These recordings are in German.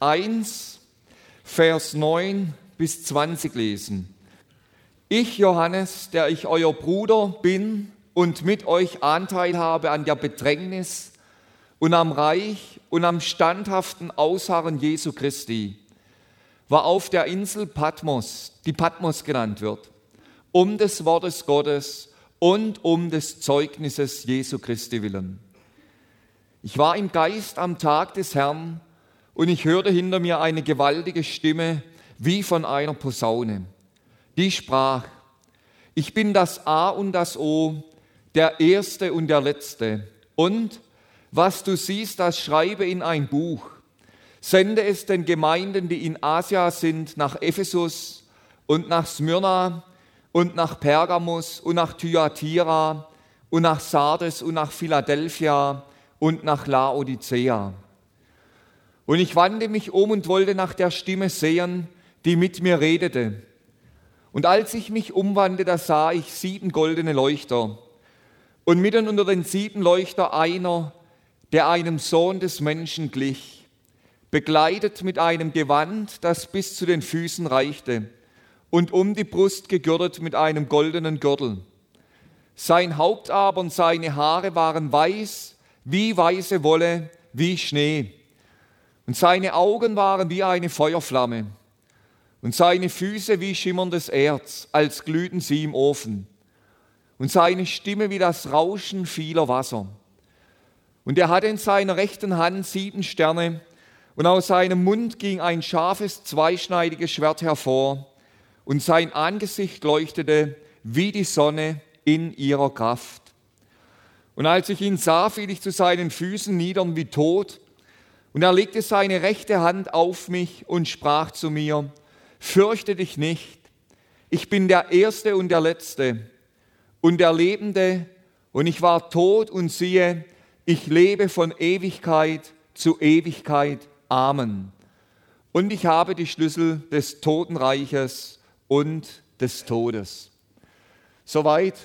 1, Vers 9 bis 20 lesen. Ich, Johannes, der ich euer Bruder bin und mit euch Anteil habe an der Bedrängnis und am Reich und am standhaften Ausharren Jesu Christi, war auf der Insel Patmos, die Patmos genannt wird, um des Wortes Gottes und um des Zeugnisses Jesu Christi willen. Ich war im Geist am Tag des Herrn und ich hörte hinter mir eine gewaltige Stimme wie von einer Posaune. Die sprach, ich bin das A und das O, der Erste und der Letzte. Und was du siehst, das schreibe in ein Buch. Sende es den Gemeinden, die in Asia sind, nach Ephesus und nach Smyrna und nach Pergamus und nach Thyatira und nach Sardes und nach Philadelphia und nach Laodicea. Und ich wandte mich um und wollte nach der Stimme sehen, die mit mir redete. Und als ich mich umwandte, da sah ich sieben goldene Leuchter. Und mitten unter den sieben Leuchter einer, der einem Sohn des Menschen glich, begleitet mit einem Gewand, das bis zu den Füßen reichte, und um die Brust gegürtet mit einem goldenen Gürtel. Sein Haupt aber und seine Haare waren weiß, wie weiße Wolle, wie Schnee und seine Augen waren wie eine Feuerflamme. Und seine Füße wie schimmerndes Erz, als glühten sie im Ofen. Und seine Stimme wie das Rauschen vieler Wasser. Und er hatte in seiner rechten Hand sieben Sterne. Und aus seinem Mund ging ein scharfes, zweischneidiges Schwert hervor. Und sein Angesicht leuchtete wie die Sonne in ihrer Kraft. Und als ich ihn sah, fiel ich zu seinen Füßen nieder wie tot und er legte seine rechte Hand auf mich und sprach zu mir, fürchte dich nicht, ich bin der Erste und der Letzte und der Lebende, und ich war tot und siehe, ich lebe von Ewigkeit zu Ewigkeit. Amen. Und ich habe die Schlüssel des Totenreiches und des Todes. Soweit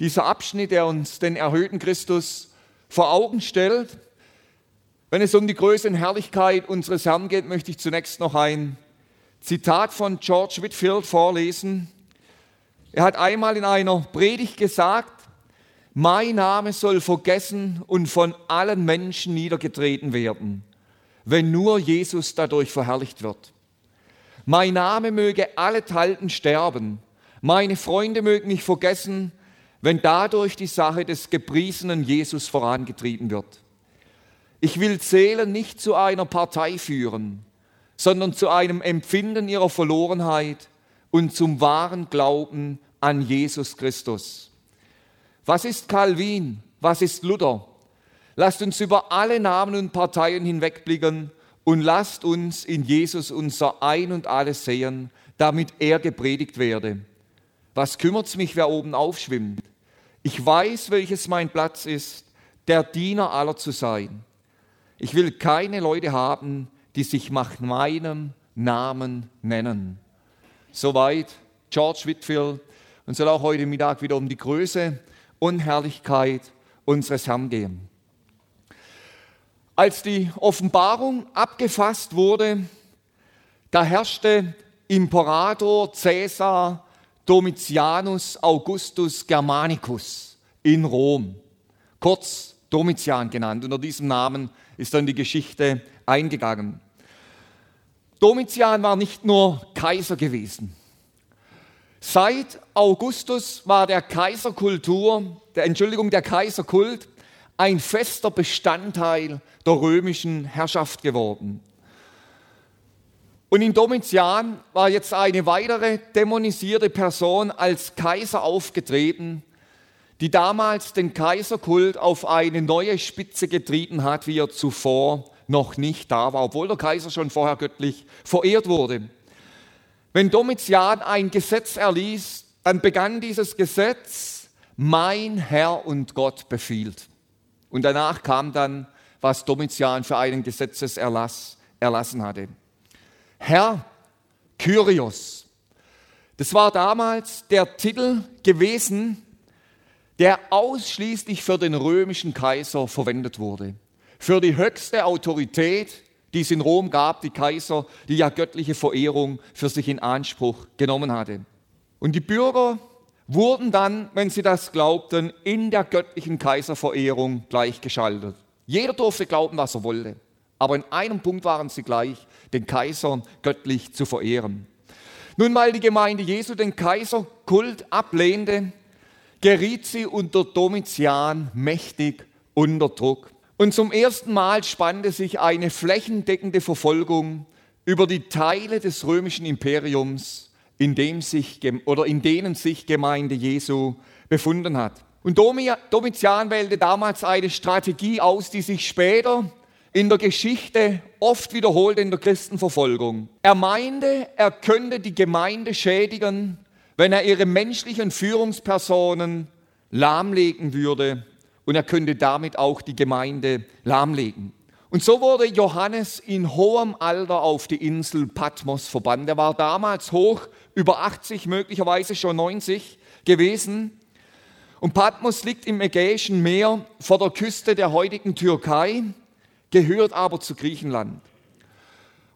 dieser Abschnitt, der uns den erhöhten Christus vor Augen stellt wenn es um die Größe und Herrlichkeit unseres Herrn geht, möchte ich zunächst noch ein Zitat von George Whitfield vorlesen. Er hat einmal in einer Predigt gesagt, mein Name soll vergessen und von allen Menschen niedergetreten werden, wenn nur Jesus dadurch verherrlicht wird. Mein Name möge allenthalben sterben, meine Freunde mögen mich vergessen, wenn dadurch die Sache des gepriesenen Jesus vorangetrieben wird. Ich will Zählen nicht zu einer Partei führen, sondern zu einem Empfinden ihrer Verlorenheit und zum wahren Glauben an Jesus Christus. Was ist Calvin? Was ist Luther? Lasst uns über alle Namen und Parteien hinwegblicken und lasst uns in Jesus unser Ein und alles sehen, damit er gepredigt werde. Was kümmert's mich, wer oben aufschwimmt? Ich weiß, welches mein Platz ist, der Diener aller zu sein. Ich will keine Leute haben, die sich nach meinem Namen nennen. Soweit George Whitfield und soll auch heute Mittag wieder um die Größe und Herrlichkeit unseres Herrn gehen. Als die Offenbarung abgefasst wurde, da herrschte Imperator Caesar Domitianus Augustus Germanicus in Rom, kurz Domitian genannt. Unter diesem Namen ist dann die Geschichte eingegangen. Domitian war nicht nur Kaiser gewesen. Seit Augustus war der Kaiserkultur, der Entschuldigung, der Kaiserkult ein fester Bestandteil der römischen Herrschaft geworden. Und in Domitian war jetzt eine weitere dämonisierte Person als Kaiser aufgetreten, die damals den Kaiserkult auf eine neue Spitze getrieben hat, wie er zuvor noch nicht da war, obwohl der Kaiser schon vorher göttlich verehrt wurde. Wenn Domitian ein Gesetz erließ, dann begann dieses Gesetz, mein Herr und Gott befiehlt. Und danach kam dann, was Domitian für einen Gesetzeserlass erlassen hatte. Herr Kyrios, das war damals der Titel gewesen, der ausschließlich für den römischen Kaiser verwendet wurde. Für die höchste Autorität, die es in Rom gab, die Kaiser, die ja göttliche Verehrung für sich in Anspruch genommen hatte. Und die Bürger wurden dann, wenn sie das glaubten, in der göttlichen Kaiserverehrung gleichgeschaltet. Jeder durfte glauben, was er wollte. Aber in einem Punkt waren sie gleich, den Kaiser göttlich zu verehren. Nun, weil die Gemeinde Jesu den Kaiserkult ablehnte, geriet sie unter Domitian mächtig unter Druck. Und zum ersten Mal spannte sich eine flächendeckende Verfolgung über die Teile des römischen Imperiums, in, dem sich, oder in denen sich Gemeinde Jesu befunden hat. Und Domitian wählte damals eine Strategie aus, die sich später in der Geschichte oft wiederholt in der Christenverfolgung. Er meinte, er könnte die Gemeinde schädigen, wenn er ihre menschlichen Führungspersonen lahmlegen würde und er könnte damit auch die Gemeinde lahmlegen. Und so wurde Johannes in hohem Alter auf die Insel Patmos verbannt. Er war damals hoch, über 80, möglicherweise schon 90 gewesen. Und Patmos liegt im Ägäischen Meer vor der Küste der heutigen Türkei, gehört aber zu Griechenland.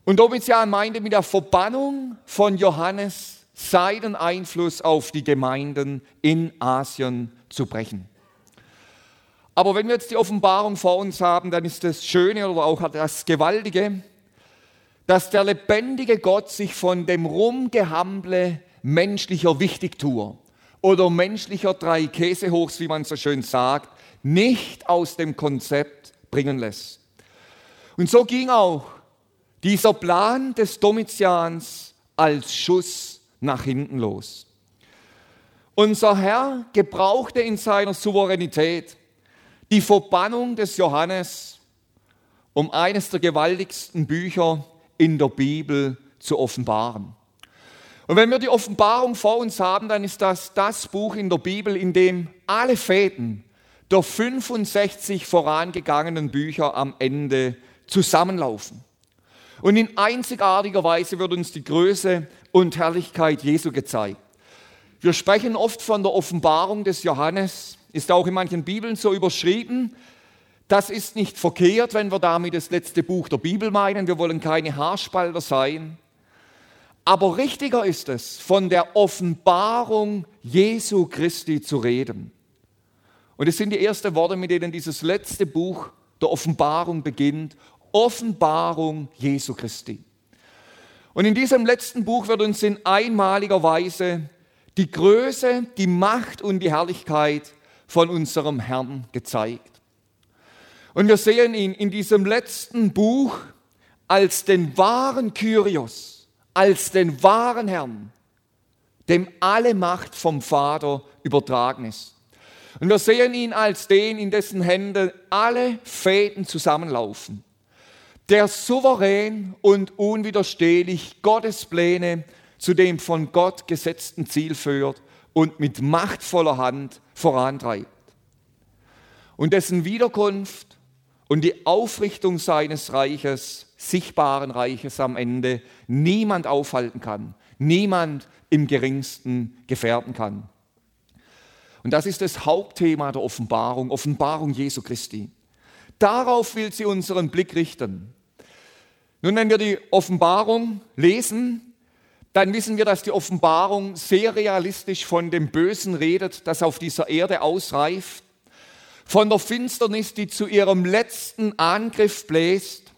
Und Domitian meinte mit der Verbannung von Johannes seinen Einfluss auf die Gemeinden in Asien zu brechen. Aber wenn wir jetzt die Offenbarung vor uns haben, dann ist das Schöne oder auch das Gewaltige, dass der lebendige Gott sich von dem Rumgehamble menschlicher Wichtigtour oder menschlicher drei Käsehochs, wie man so schön sagt, nicht aus dem Konzept bringen lässt. Und so ging auch dieser Plan des Domitians als Schuss nach hinten los. Unser Herr gebrauchte in seiner Souveränität die Verbannung des Johannes, um eines der gewaltigsten Bücher in der Bibel zu offenbaren. Und wenn wir die Offenbarung vor uns haben, dann ist das das Buch in der Bibel, in dem alle Fäden der 65 vorangegangenen Bücher am Ende zusammenlaufen. Und in einzigartiger Weise wird uns die Größe und Herrlichkeit Jesu gezeigt. Wir sprechen oft von der Offenbarung des Johannes, ist auch in manchen Bibeln so überschrieben. Das ist nicht verkehrt, wenn wir damit das letzte Buch der Bibel meinen. Wir wollen keine Haarspalter sein. Aber richtiger ist es, von der Offenbarung Jesu Christi zu reden. Und es sind die ersten Worte, mit denen dieses letzte Buch der Offenbarung beginnt. Offenbarung Jesu Christi. Und in diesem letzten Buch wird uns in einmaliger Weise die Größe, die Macht und die Herrlichkeit von unserem Herrn gezeigt. Und wir sehen ihn in diesem letzten Buch als den wahren Kyrios, als den wahren Herrn, dem alle Macht vom Vater übertragen ist. Und wir sehen ihn als den, in dessen Händen alle Fäden zusammenlaufen der souverän und unwiderstehlich Gottes Pläne zu dem von Gott gesetzten Ziel führt und mit machtvoller Hand vorantreibt. Und dessen Wiederkunft und die Aufrichtung seines Reiches, sichtbaren Reiches am Ende, niemand aufhalten kann, niemand im geringsten gefährden kann. Und das ist das Hauptthema der Offenbarung, Offenbarung Jesu Christi. Darauf will sie unseren Blick richten. Nun, wenn wir die Offenbarung lesen, dann wissen wir, dass die Offenbarung sehr realistisch von dem Bösen redet, das auf dieser Erde ausreift, von der Finsternis, die zu ihrem letzten Angriff bläst.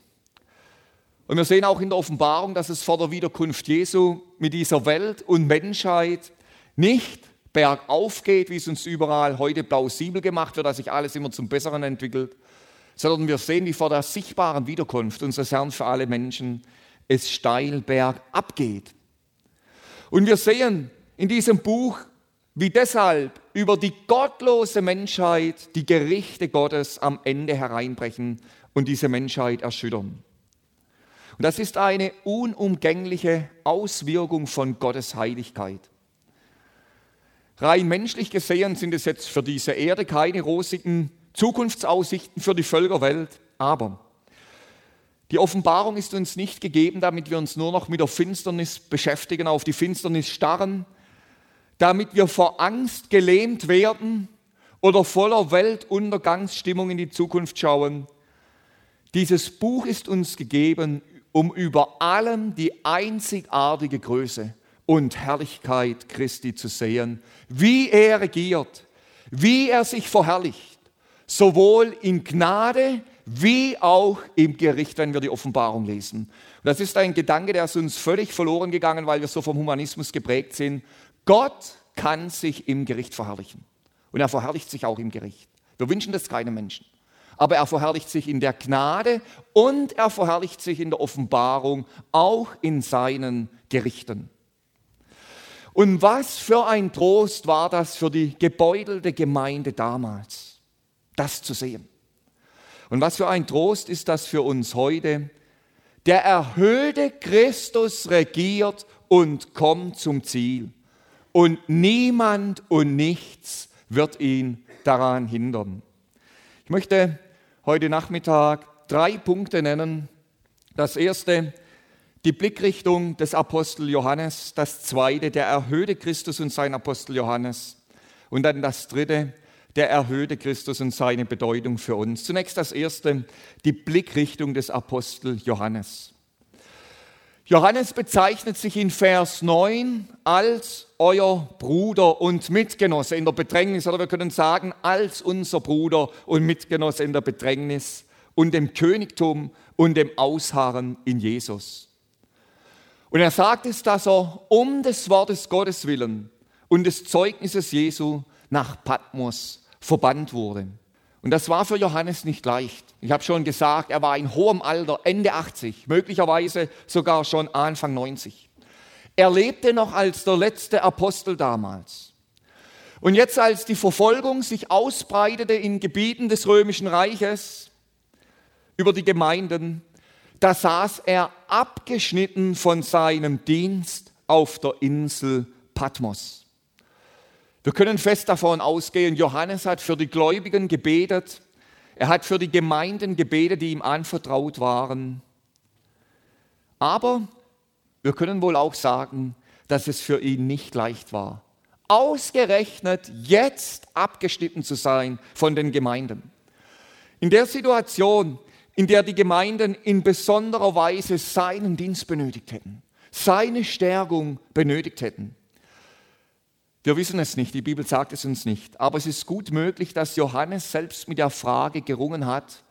Und wir sehen auch in der Offenbarung, dass es vor der Wiederkunft Jesu mit dieser Welt und Menschheit nicht bergauf geht, wie es uns überall heute plausibel gemacht wird, dass sich alles immer zum Besseren entwickelt, sondern wir sehen, wie vor der sichtbaren Wiederkunft unseres Herrn für alle Menschen es steil bergab geht. Und wir sehen in diesem Buch, wie deshalb über die gottlose Menschheit die Gerichte Gottes am Ende hereinbrechen und diese Menschheit erschüttern. Und das ist eine unumgängliche Auswirkung von Gottes Heiligkeit. Rein menschlich gesehen sind es jetzt für diese Erde keine rosigen Zukunftsaussichten für die Völkerwelt, aber die Offenbarung ist uns nicht gegeben, damit wir uns nur noch mit der Finsternis beschäftigen, auf die Finsternis starren, damit wir vor Angst gelähmt werden oder voller Weltuntergangsstimmung in die Zukunft schauen. Dieses Buch ist uns gegeben, um über allem die einzigartige Größe und Herrlichkeit Christi zu sehen, wie er regiert, wie er sich verherrlicht, sowohl in Gnade wie auch im Gericht, wenn wir die Offenbarung lesen. Das ist ein Gedanke, der ist uns völlig verloren gegangen, weil wir so vom Humanismus geprägt sind. Gott kann sich im Gericht verherrlichen. Und er verherrlicht sich auch im Gericht. Wir wünschen das keinem Menschen aber er verherrlicht sich in der Gnade und er verherrlicht sich in der Offenbarung, auch in seinen Gerichten. Und was für ein Trost war das für die gebeutelte Gemeinde damals, das zu sehen. Und was für ein Trost ist das für uns heute. Der erhöhte Christus regiert und kommt zum Ziel. Und niemand und nichts wird ihn daran hindern. Ich möchte heute Nachmittag drei Punkte nennen. Das erste, die Blickrichtung des Apostel Johannes. Das zweite, der erhöhte Christus und sein Apostel Johannes. Und dann das dritte, der erhöhte Christus und seine Bedeutung für uns. Zunächst das erste, die Blickrichtung des Apostel Johannes. Johannes bezeichnet sich in Vers 9 als euer Bruder und Mitgenosse in der Bedrängnis, oder wir können sagen, als unser Bruder und Mitgenosse in der Bedrängnis und dem Königtum und dem Ausharren in Jesus. Und er sagt es, dass er um des Wortes Gottes willen und des Zeugnisses Jesu nach Patmos verbannt wurde. Und das war für Johannes nicht leicht. Ich habe schon gesagt, er war in hohem Alter, Ende 80, möglicherweise sogar schon Anfang 90. Er lebte noch als der letzte Apostel damals. Und jetzt, als die Verfolgung sich ausbreitete in Gebieten des römischen Reiches über die Gemeinden, da saß er abgeschnitten von seinem Dienst auf der Insel Patmos. Wir können fest davon ausgehen, Johannes hat für die Gläubigen gebetet, er hat für die Gemeinden gebetet, die ihm anvertraut waren. Aber wir können wohl auch sagen, dass es für ihn nicht leicht war, ausgerechnet jetzt abgeschnitten zu sein von den Gemeinden. In der Situation, in der die Gemeinden in besonderer Weise seinen Dienst benötigt hätten, seine Stärkung benötigt hätten, wir wissen es nicht, die Bibel sagt es uns nicht, aber es ist gut möglich, dass Johannes selbst mit der Frage gerungen hat,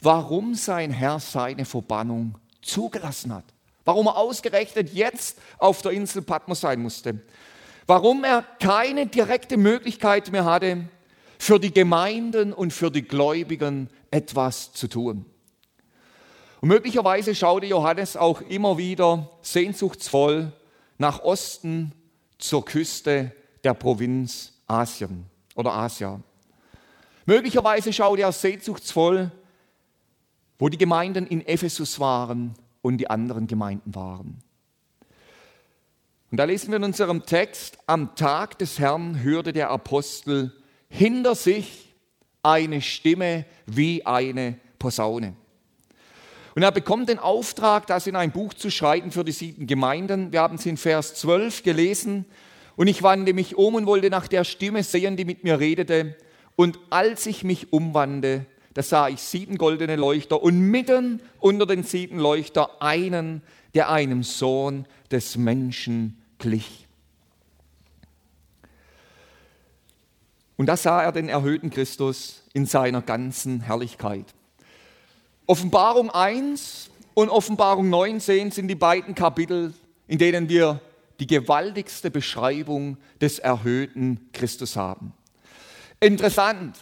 warum sein Herr seine Verbannung zugelassen hat. Warum er ausgerechnet jetzt auf der Insel Patmos sein musste. Warum er keine direkte Möglichkeit mehr hatte, für die Gemeinden und für die Gläubigen etwas zu tun. Und möglicherweise schaute Johannes auch immer wieder sehnsuchtsvoll nach Osten zur Küste der Provinz Asien oder Asia. Möglicherweise schaut er sehnsuchtsvoll, wo die Gemeinden in Ephesus waren und die anderen Gemeinden waren. Und da lesen wir in unserem Text, am Tag des Herrn hörte der Apostel hinter sich eine Stimme wie eine Posaune. Und er bekommt den Auftrag, das in ein Buch zu schreiben für die sieben Gemeinden. Wir haben es in Vers 12 gelesen. Und ich wandte mich um und wollte nach der Stimme sehen, die mit mir redete. Und als ich mich umwandte, da sah ich sieben goldene Leuchter und mitten unter den sieben Leuchter einen, der einem Sohn des Menschen glich. Und da sah er den erhöhten Christus in seiner ganzen Herrlichkeit. Offenbarung 1 und Offenbarung 19 sind die beiden Kapitel, in denen wir die gewaltigste Beschreibung des erhöhten Christus haben. Interessant,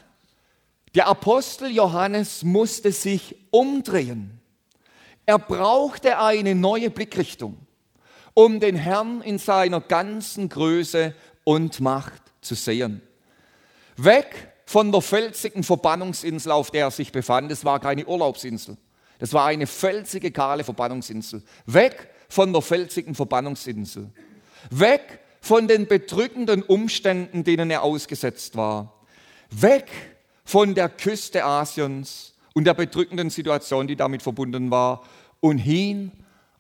der Apostel Johannes musste sich umdrehen. Er brauchte eine neue Blickrichtung, um den Herrn in seiner ganzen Größe und Macht zu sehen. Weg von der felsigen Verbannungsinsel, auf der er sich befand. Es war keine Urlaubsinsel. Das war eine felsige, kahle Verbannungsinsel. Weg von der felsigen Verbannungsinsel. Weg von den bedrückenden Umständen, denen er ausgesetzt war. Weg von der Küste Asiens und der bedrückenden Situation, die damit verbunden war, und hin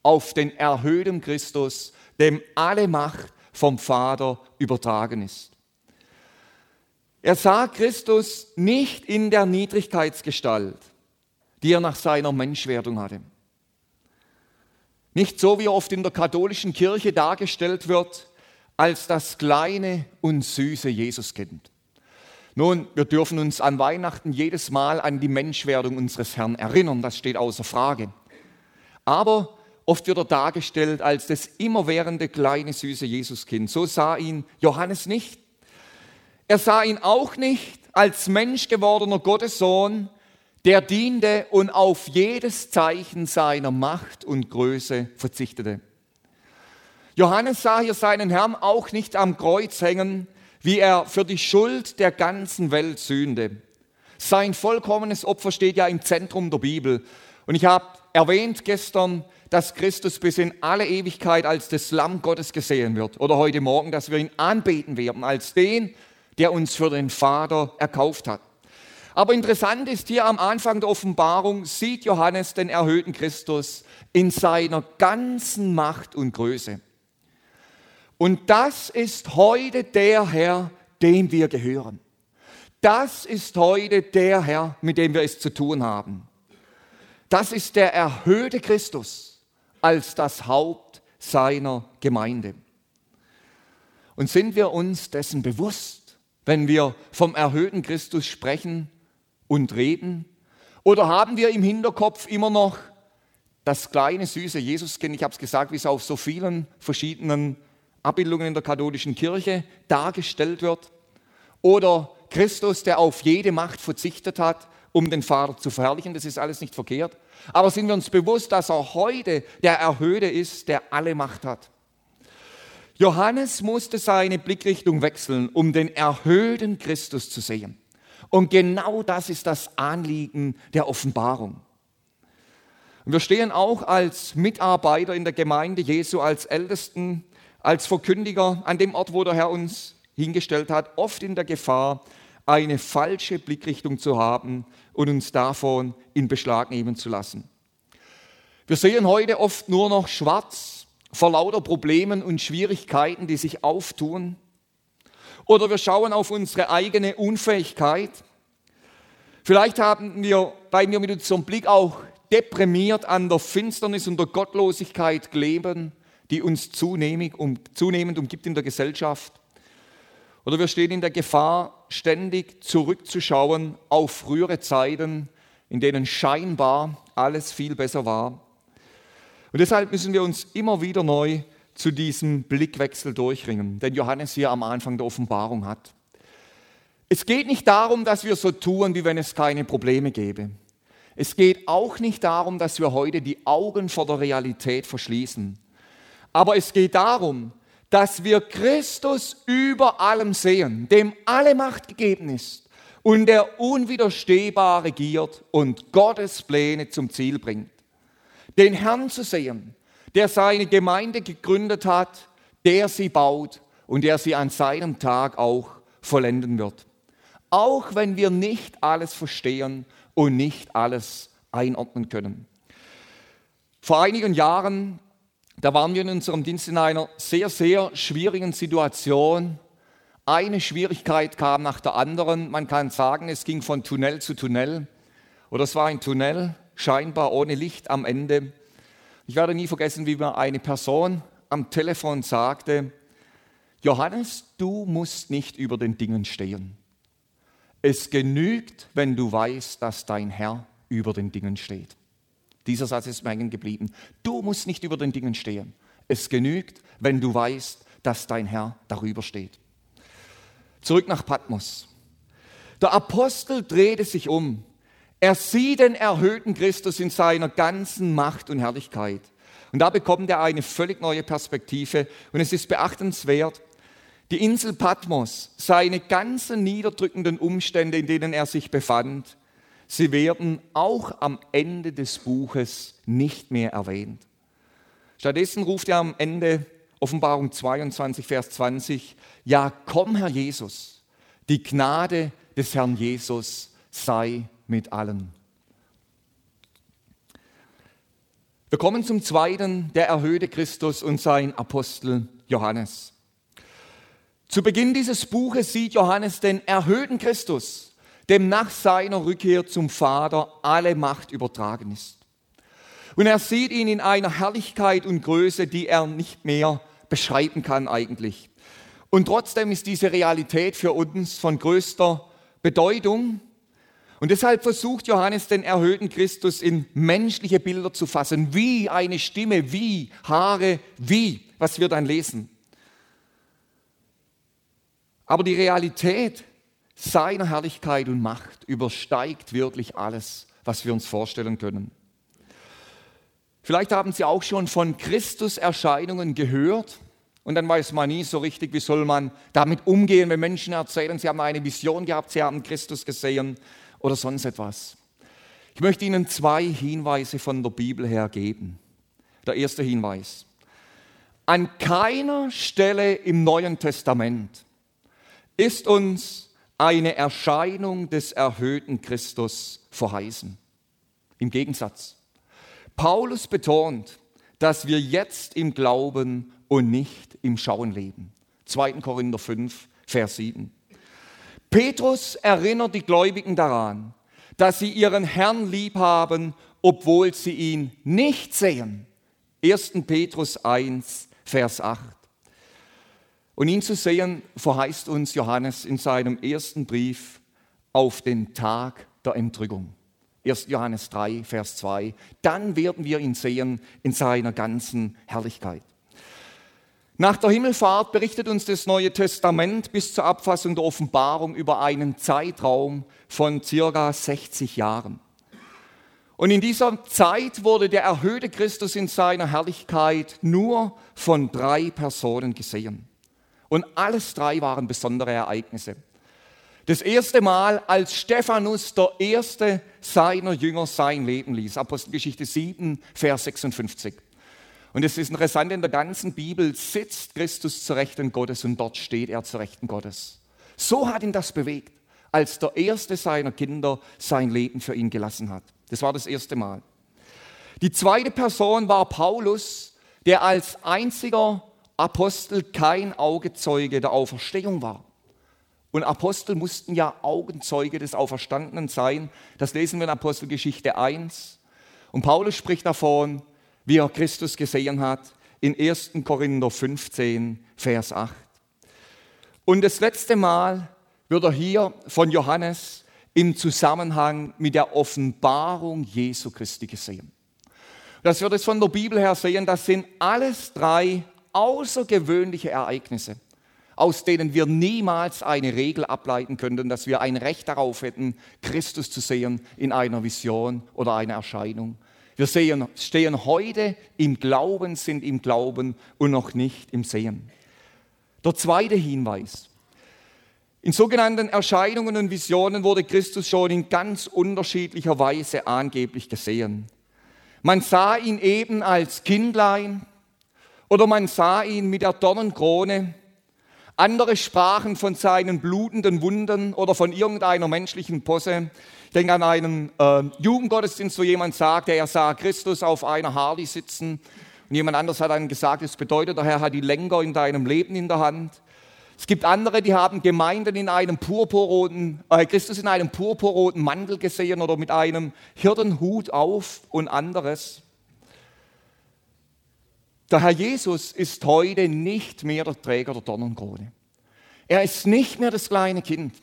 auf den erhöhten Christus, dem alle Macht vom Vater übertragen ist. Er sah Christus nicht in der Niedrigkeitsgestalt, die er nach seiner Menschwerdung hatte. Nicht so, wie oft in der katholischen Kirche dargestellt wird, als das kleine und süße Jesuskind. Nun, wir dürfen uns an Weihnachten jedes Mal an die Menschwerdung unseres Herrn erinnern, das steht außer Frage. Aber oft wird er dargestellt als das immerwährende kleine süße Jesuskind. So sah ihn Johannes nicht. Er sah ihn auch nicht als Mensch gewordener Gottessohn, der diente und auf jedes Zeichen seiner Macht und Größe verzichtete. Johannes sah hier seinen Herrn auch nicht am Kreuz hängen, wie er für die Schuld der ganzen Welt sühnde. Sein vollkommenes Opfer steht ja im Zentrum der Bibel. Und ich habe erwähnt gestern, dass Christus bis in alle Ewigkeit als das Lamm Gottes gesehen wird. Oder heute Morgen, dass wir ihn anbeten werden als den, der uns für den Vater erkauft hat. Aber interessant ist hier am Anfang der Offenbarung, sieht Johannes den erhöhten Christus in seiner ganzen Macht und Größe. Und das ist heute der Herr, dem wir gehören. Das ist heute der Herr, mit dem wir es zu tun haben. Das ist der erhöhte Christus als das Haupt seiner Gemeinde. Und sind wir uns dessen bewusst, wenn wir vom erhöhten Christus sprechen und reden? Oder haben wir im Hinterkopf immer noch das kleine, süße Jesuskind, ich habe es gesagt, wie es auf so vielen verschiedenen Abbildungen in der katholischen Kirche dargestellt wird? Oder Christus, der auf jede Macht verzichtet hat, um den Vater zu verherrlichen, das ist alles nicht verkehrt. Aber sind wir uns bewusst, dass er heute der Erhöhte ist, der alle Macht hat. Johannes musste seine Blickrichtung wechseln, um den erhöhten Christus zu sehen. Und genau das ist das Anliegen der Offenbarung. Wir stehen auch als Mitarbeiter in der Gemeinde Jesu, als Ältesten, als Verkündiger an dem Ort, wo der Herr uns hingestellt hat, oft in der Gefahr, eine falsche Blickrichtung zu haben und uns davon in Beschlag nehmen zu lassen. Wir sehen heute oft nur noch schwarz vor lauter Problemen und Schwierigkeiten, die sich auftun. Oder wir schauen auf unsere eigene Unfähigkeit. Vielleicht haben wir, bei mir mit unserem Blick auch deprimiert an der Finsternis und der Gottlosigkeit leben, die uns zunehmend, um, zunehmend umgibt in der Gesellschaft. Oder wir stehen in der Gefahr, ständig zurückzuschauen auf frühere Zeiten, in denen scheinbar alles viel besser war. Und deshalb müssen wir uns immer wieder neu zu diesem Blickwechsel durchringen, den Johannes hier am Anfang der Offenbarung hat. Es geht nicht darum, dass wir so tun, wie wenn es keine Probleme gäbe. Es geht auch nicht darum, dass wir heute die Augen vor der Realität verschließen. Aber es geht darum, dass wir Christus über allem sehen, dem alle Macht gegeben ist und der unwiderstehbar regiert und Gottes Pläne zum Ziel bringt. Den Herrn zu sehen, der seine Gemeinde gegründet hat, der sie baut und der sie an seinem Tag auch vollenden wird. Auch wenn wir nicht alles verstehen und nicht alles einordnen können. Vor einigen Jahren da waren wir in unserem Dienst in einer sehr, sehr schwierigen Situation. Eine Schwierigkeit kam nach der anderen. Man kann sagen, es ging von Tunnel zu Tunnel. Oder es war ein Tunnel, scheinbar ohne Licht am Ende. Ich werde nie vergessen, wie mir eine Person am Telefon sagte, Johannes, du musst nicht über den Dingen stehen. Es genügt, wenn du weißt, dass dein Herr über den Dingen steht. Dieser Satz ist mir hängen geblieben. Du musst nicht über den Dingen stehen. Es genügt, wenn du weißt, dass dein Herr darüber steht. Zurück nach Patmos. Der Apostel drehte sich um. Er sieht den erhöhten Christus in seiner ganzen Macht und Herrlichkeit. Und da bekommt er eine völlig neue Perspektive. Und es ist beachtenswert, die Insel Patmos, seine ganzen niederdrückenden Umstände, in denen er sich befand, sie werden auch am Ende des Buches nicht mehr erwähnt. Stattdessen ruft er am Ende Offenbarung 22, Vers 20, ja komm Herr Jesus, die Gnade des Herrn Jesus sei mit allen. Wir kommen zum zweiten, der erhöhte Christus und sein Apostel Johannes. Zu Beginn dieses Buches sieht Johannes den erhöhten Christus, dem nach seiner Rückkehr zum Vater alle Macht übertragen ist. Und er sieht ihn in einer Herrlichkeit und Größe, die er nicht mehr beschreiben kann eigentlich. Und trotzdem ist diese Realität für uns von größter Bedeutung. Und deshalb versucht Johannes den erhöhten Christus in menschliche Bilder zu fassen, wie eine Stimme, wie Haare, wie, was wir dann lesen. Aber die Realität seiner Herrlichkeit und Macht übersteigt wirklich alles, was wir uns vorstellen können. Vielleicht haben Sie auch schon von Christus-Erscheinungen gehört und dann weiß man nie so richtig, wie soll man damit umgehen, wenn Menschen erzählen, sie haben eine Vision gehabt, sie haben Christus gesehen oder sonst etwas. Ich möchte Ihnen zwei Hinweise von der Bibel her geben. Der erste Hinweis. An keiner Stelle im Neuen Testament ist uns eine Erscheinung des erhöhten Christus verheißen. Im Gegensatz. Paulus betont, dass wir jetzt im Glauben und nicht im Schauen leben. 2. Korinther 5, Vers 7. Petrus erinnert die Gläubigen daran, dass sie ihren Herrn lieb haben, obwohl sie ihn nicht sehen. 1. Petrus 1, Vers 8. Und ihn zu sehen, verheißt uns Johannes in seinem ersten Brief auf den Tag der Entrückung. 1. Johannes 3, Vers 2. Dann werden wir ihn sehen in seiner ganzen Herrlichkeit. Nach der Himmelfahrt berichtet uns das Neue Testament bis zur Abfassung der Offenbarung über einen Zeitraum von circa 60 Jahren. Und in dieser Zeit wurde der erhöhte Christus in seiner Herrlichkeit nur von drei Personen gesehen. Und alles drei waren besondere Ereignisse. Das erste Mal, als Stephanus, der erste seiner Jünger, sein Leben ließ. Apostelgeschichte 7, Vers 56. Und es ist interessant, in der ganzen Bibel sitzt Christus zur Rechten Gottes und dort steht er zur Rechten Gottes. So hat ihn das bewegt, als der erste seiner Kinder sein Leben für ihn gelassen hat. Das war das erste Mal. Die zweite Person war Paulus, der als einziger Apostel kein Augezeuge der Auferstehung war. Und Apostel mussten ja Augenzeuge des Auferstandenen sein. Das lesen wir in Apostelgeschichte 1. Und Paulus spricht davon, wie er Christus gesehen hat, in 1. Korinther 15, Vers 8. Und das letzte Mal wird er hier von Johannes im Zusammenhang mit der Offenbarung Jesu Christi gesehen. Dass wir das von der Bibel her sehen, das sind alles drei außergewöhnliche Ereignisse, aus denen wir niemals eine Regel ableiten könnten, dass wir ein Recht darauf hätten, Christus zu sehen in einer Vision oder einer Erscheinung. Wir sehen, stehen heute im Glauben, sind im Glauben und noch nicht im Sehen. Der zweite Hinweis. In sogenannten Erscheinungen und Visionen wurde Christus schon in ganz unterschiedlicher Weise angeblich gesehen. Man sah ihn eben als Kindlein, oder man sah ihn mit der Dornenkrone. Andere sprachen von seinen blutenden Wunden oder von irgendeiner menschlichen Posse. Ich denke an einen äh, Jugendgottesdienst, wo jemand sagte, er sah Christus auf einer Harley sitzen. Und jemand anderes hat dann gesagt, es bedeutet, der Herr hat die Lenker in deinem Leben in der Hand. Es gibt andere, die haben Gemeinden in einem purpurroten, äh, Christus in einem purpurroten Mantel gesehen oder mit einem Hirtenhut auf und anderes. Der Herr Jesus ist heute nicht mehr der Träger der Dornenkrone. Er ist nicht mehr das kleine Kind,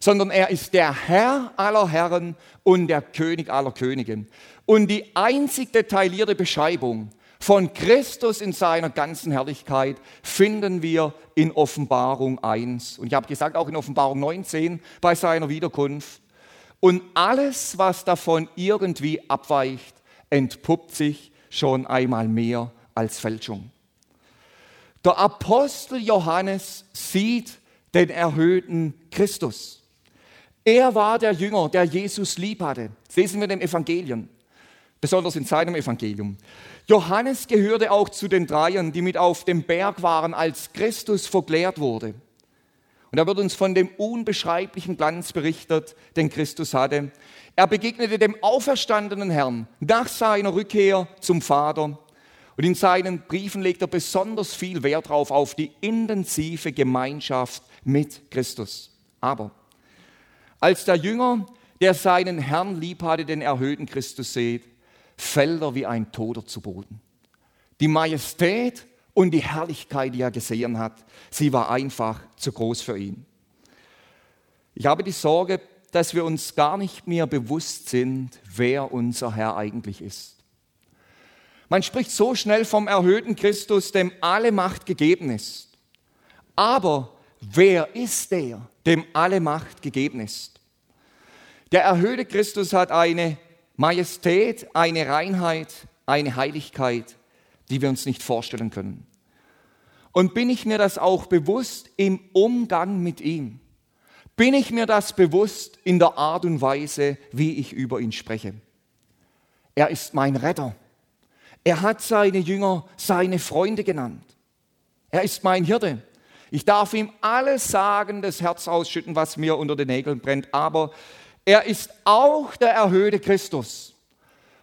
sondern er ist der Herr aller Herren und der König aller Könige. Und die einzig detaillierte Beschreibung von Christus in seiner ganzen Herrlichkeit finden wir in Offenbarung 1. Und ich habe gesagt, auch in Offenbarung 19 bei seiner Wiederkunft. Und alles, was davon irgendwie abweicht, entpuppt sich schon einmal mehr als Fälschung. Der Apostel Johannes sieht den erhöhten Christus. Er war der Jünger, der Jesus lieb hatte. Das lesen wir in den Evangelien, besonders in seinem Evangelium. Johannes gehörte auch zu den Dreien, die mit auf dem Berg waren, als Christus verklärt wurde. Und da wird uns von dem unbeschreiblichen Glanz berichtet, den Christus hatte. Er begegnete dem auferstandenen Herrn nach seiner Rückkehr zum Vater. Und in seinen Briefen legt er besonders viel Wert darauf, auf die intensive Gemeinschaft mit Christus. Aber als der Jünger, der seinen Herrn lieb hatte, den erhöhten Christus sieht, fällt er wie ein Toter zu Boden. Die Majestät und die Herrlichkeit, die er gesehen hat, sie war einfach zu groß für ihn. Ich habe die Sorge, dass wir uns gar nicht mehr bewusst sind, wer unser Herr eigentlich ist. Man spricht so schnell vom erhöhten Christus, dem alle Macht gegeben ist. Aber wer ist der, dem alle Macht gegeben ist? Der erhöhte Christus hat eine Majestät, eine Reinheit, eine Heiligkeit, die wir uns nicht vorstellen können. Und bin ich mir das auch bewusst im Umgang mit ihm? Bin ich mir das bewusst in der Art und Weise, wie ich über ihn spreche? Er ist mein Retter. Er hat seine Jünger seine Freunde genannt. Er ist mein Hirte. Ich darf ihm alles sagen, das Herz ausschütten, was mir unter den Nägeln brennt. Aber er ist auch der erhöhte Christus.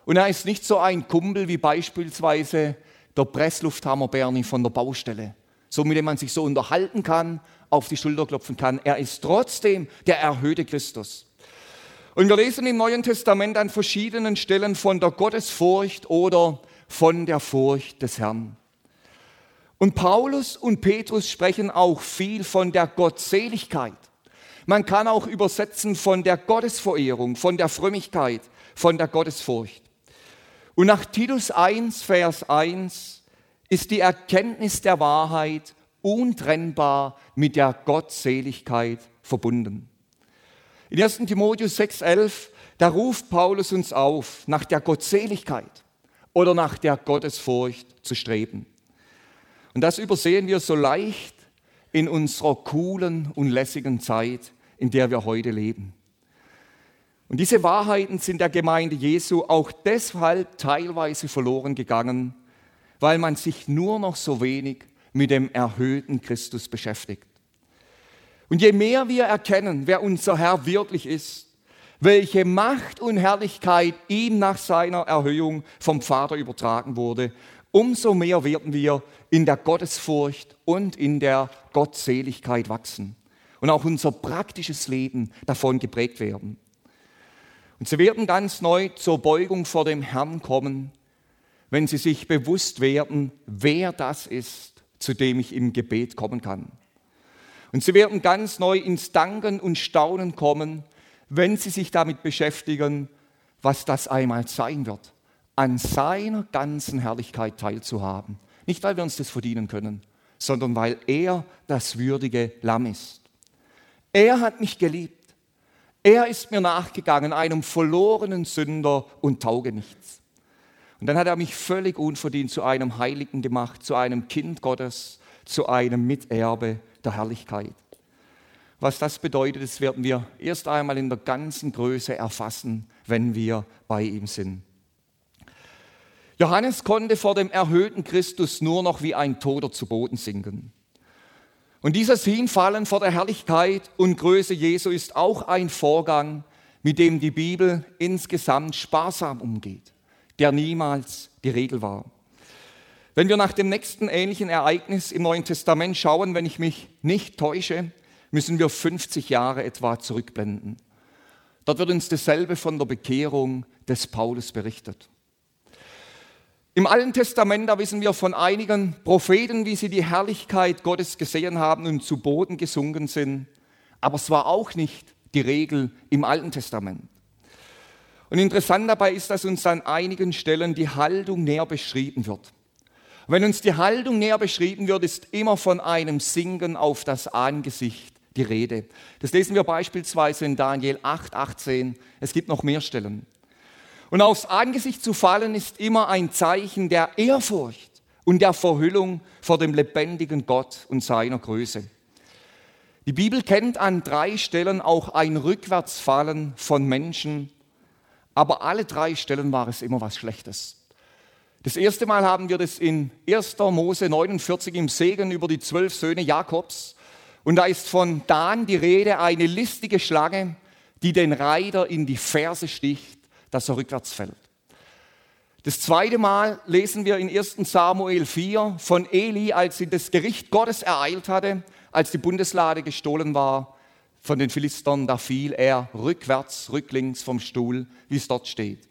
Und er ist nicht so ein Kumpel wie beispielsweise der Presslufthammer Bernie von der Baustelle, so mit dem man sich so unterhalten kann, auf die Schulter klopfen kann. Er ist trotzdem der erhöhte Christus. Und wir lesen im Neuen Testament an verschiedenen Stellen von der Gottesfurcht oder von der Furcht des Herrn. Und Paulus und Petrus sprechen auch viel von der Gottseligkeit. Man kann auch übersetzen von der Gottesverehrung, von der Frömmigkeit, von der Gottesfurcht. Und nach Titus 1, Vers 1 ist die Erkenntnis der Wahrheit untrennbar mit der Gottseligkeit verbunden. In 1 Timotheus 6,11, da ruft Paulus uns auf, nach der Gottseligkeit oder nach der Gottesfurcht zu streben. Und das übersehen wir so leicht in unserer coolen und lässigen Zeit, in der wir heute leben. Und diese Wahrheiten sind der Gemeinde Jesu auch deshalb teilweise verloren gegangen, weil man sich nur noch so wenig mit dem erhöhten Christus beschäftigt. Und je mehr wir erkennen, wer unser Herr wirklich ist, welche Macht und Herrlichkeit ihm nach seiner Erhöhung vom Vater übertragen wurde, umso mehr werden wir in der Gottesfurcht und in der Gottseligkeit wachsen und auch unser praktisches Leben davon geprägt werden. Und sie werden ganz neu zur Beugung vor dem Herrn kommen, wenn sie sich bewusst werden, wer das ist, zu dem ich im Gebet kommen kann. Und sie werden ganz neu ins Danken und Staunen kommen, wenn sie sich damit beschäftigen, was das einmal sein wird, an seiner ganzen Herrlichkeit teilzuhaben. Nicht, weil wir uns das verdienen können, sondern weil er das würdige Lamm ist. Er hat mich geliebt. Er ist mir nachgegangen, einem verlorenen Sünder und Taugenichts. Und dann hat er mich völlig unverdient zu einem Heiligen gemacht, zu einem Kind Gottes, zu einem Miterbe der Herrlichkeit. Was das bedeutet, das werden wir erst einmal in der ganzen Größe erfassen, wenn wir bei ihm sind. Johannes konnte vor dem erhöhten Christus nur noch wie ein Toter zu Boden sinken. Und dieses Hinfallen vor der Herrlichkeit und Größe Jesu ist auch ein Vorgang, mit dem die Bibel insgesamt sparsam umgeht, der niemals die Regel war. Wenn wir nach dem nächsten ähnlichen Ereignis im Neuen Testament schauen, wenn ich mich nicht täusche, müssen wir 50 Jahre etwa zurückblenden. Dort wird uns dasselbe von der Bekehrung des Paulus berichtet. Im Alten Testament, da wissen wir von einigen Propheten, wie sie die Herrlichkeit Gottes gesehen haben und zu Boden gesunken sind. Aber es war auch nicht die Regel im Alten Testament. Und interessant dabei ist, dass uns an einigen Stellen die Haltung näher beschrieben wird. wenn uns die Haltung näher beschrieben wird, ist immer von einem Sinken auf das Angesicht die Rede. Das lesen wir beispielsweise in Daniel 8, 18. Es gibt noch mehr Stellen. Und aufs Angesicht zu fallen ist immer ein Zeichen der Ehrfurcht und der Verhüllung vor dem lebendigen Gott und seiner Größe. Die Bibel kennt an drei Stellen auch ein Rückwärtsfallen von Menschen, aber alle drei Stellen war es immer was Schlechtes. Das erste Mal haben wir das in 1. Mose 49 im Segen über die zwölf Söhne Jakobs. Und da ist von Dan die Rede, eine listige Schlange, die den Reiter in die Ferse sticht, dass er rückwärts fällt. Das zweite Mal lesen wir in 1 Samuel 4 von Eli, als sie das Gericht Gottes ereilt hatte, als die Bundeslade gestohlen war von den Philistern, da fiel er rückwärts, rücklings vom Stuhl, wie es dort steht.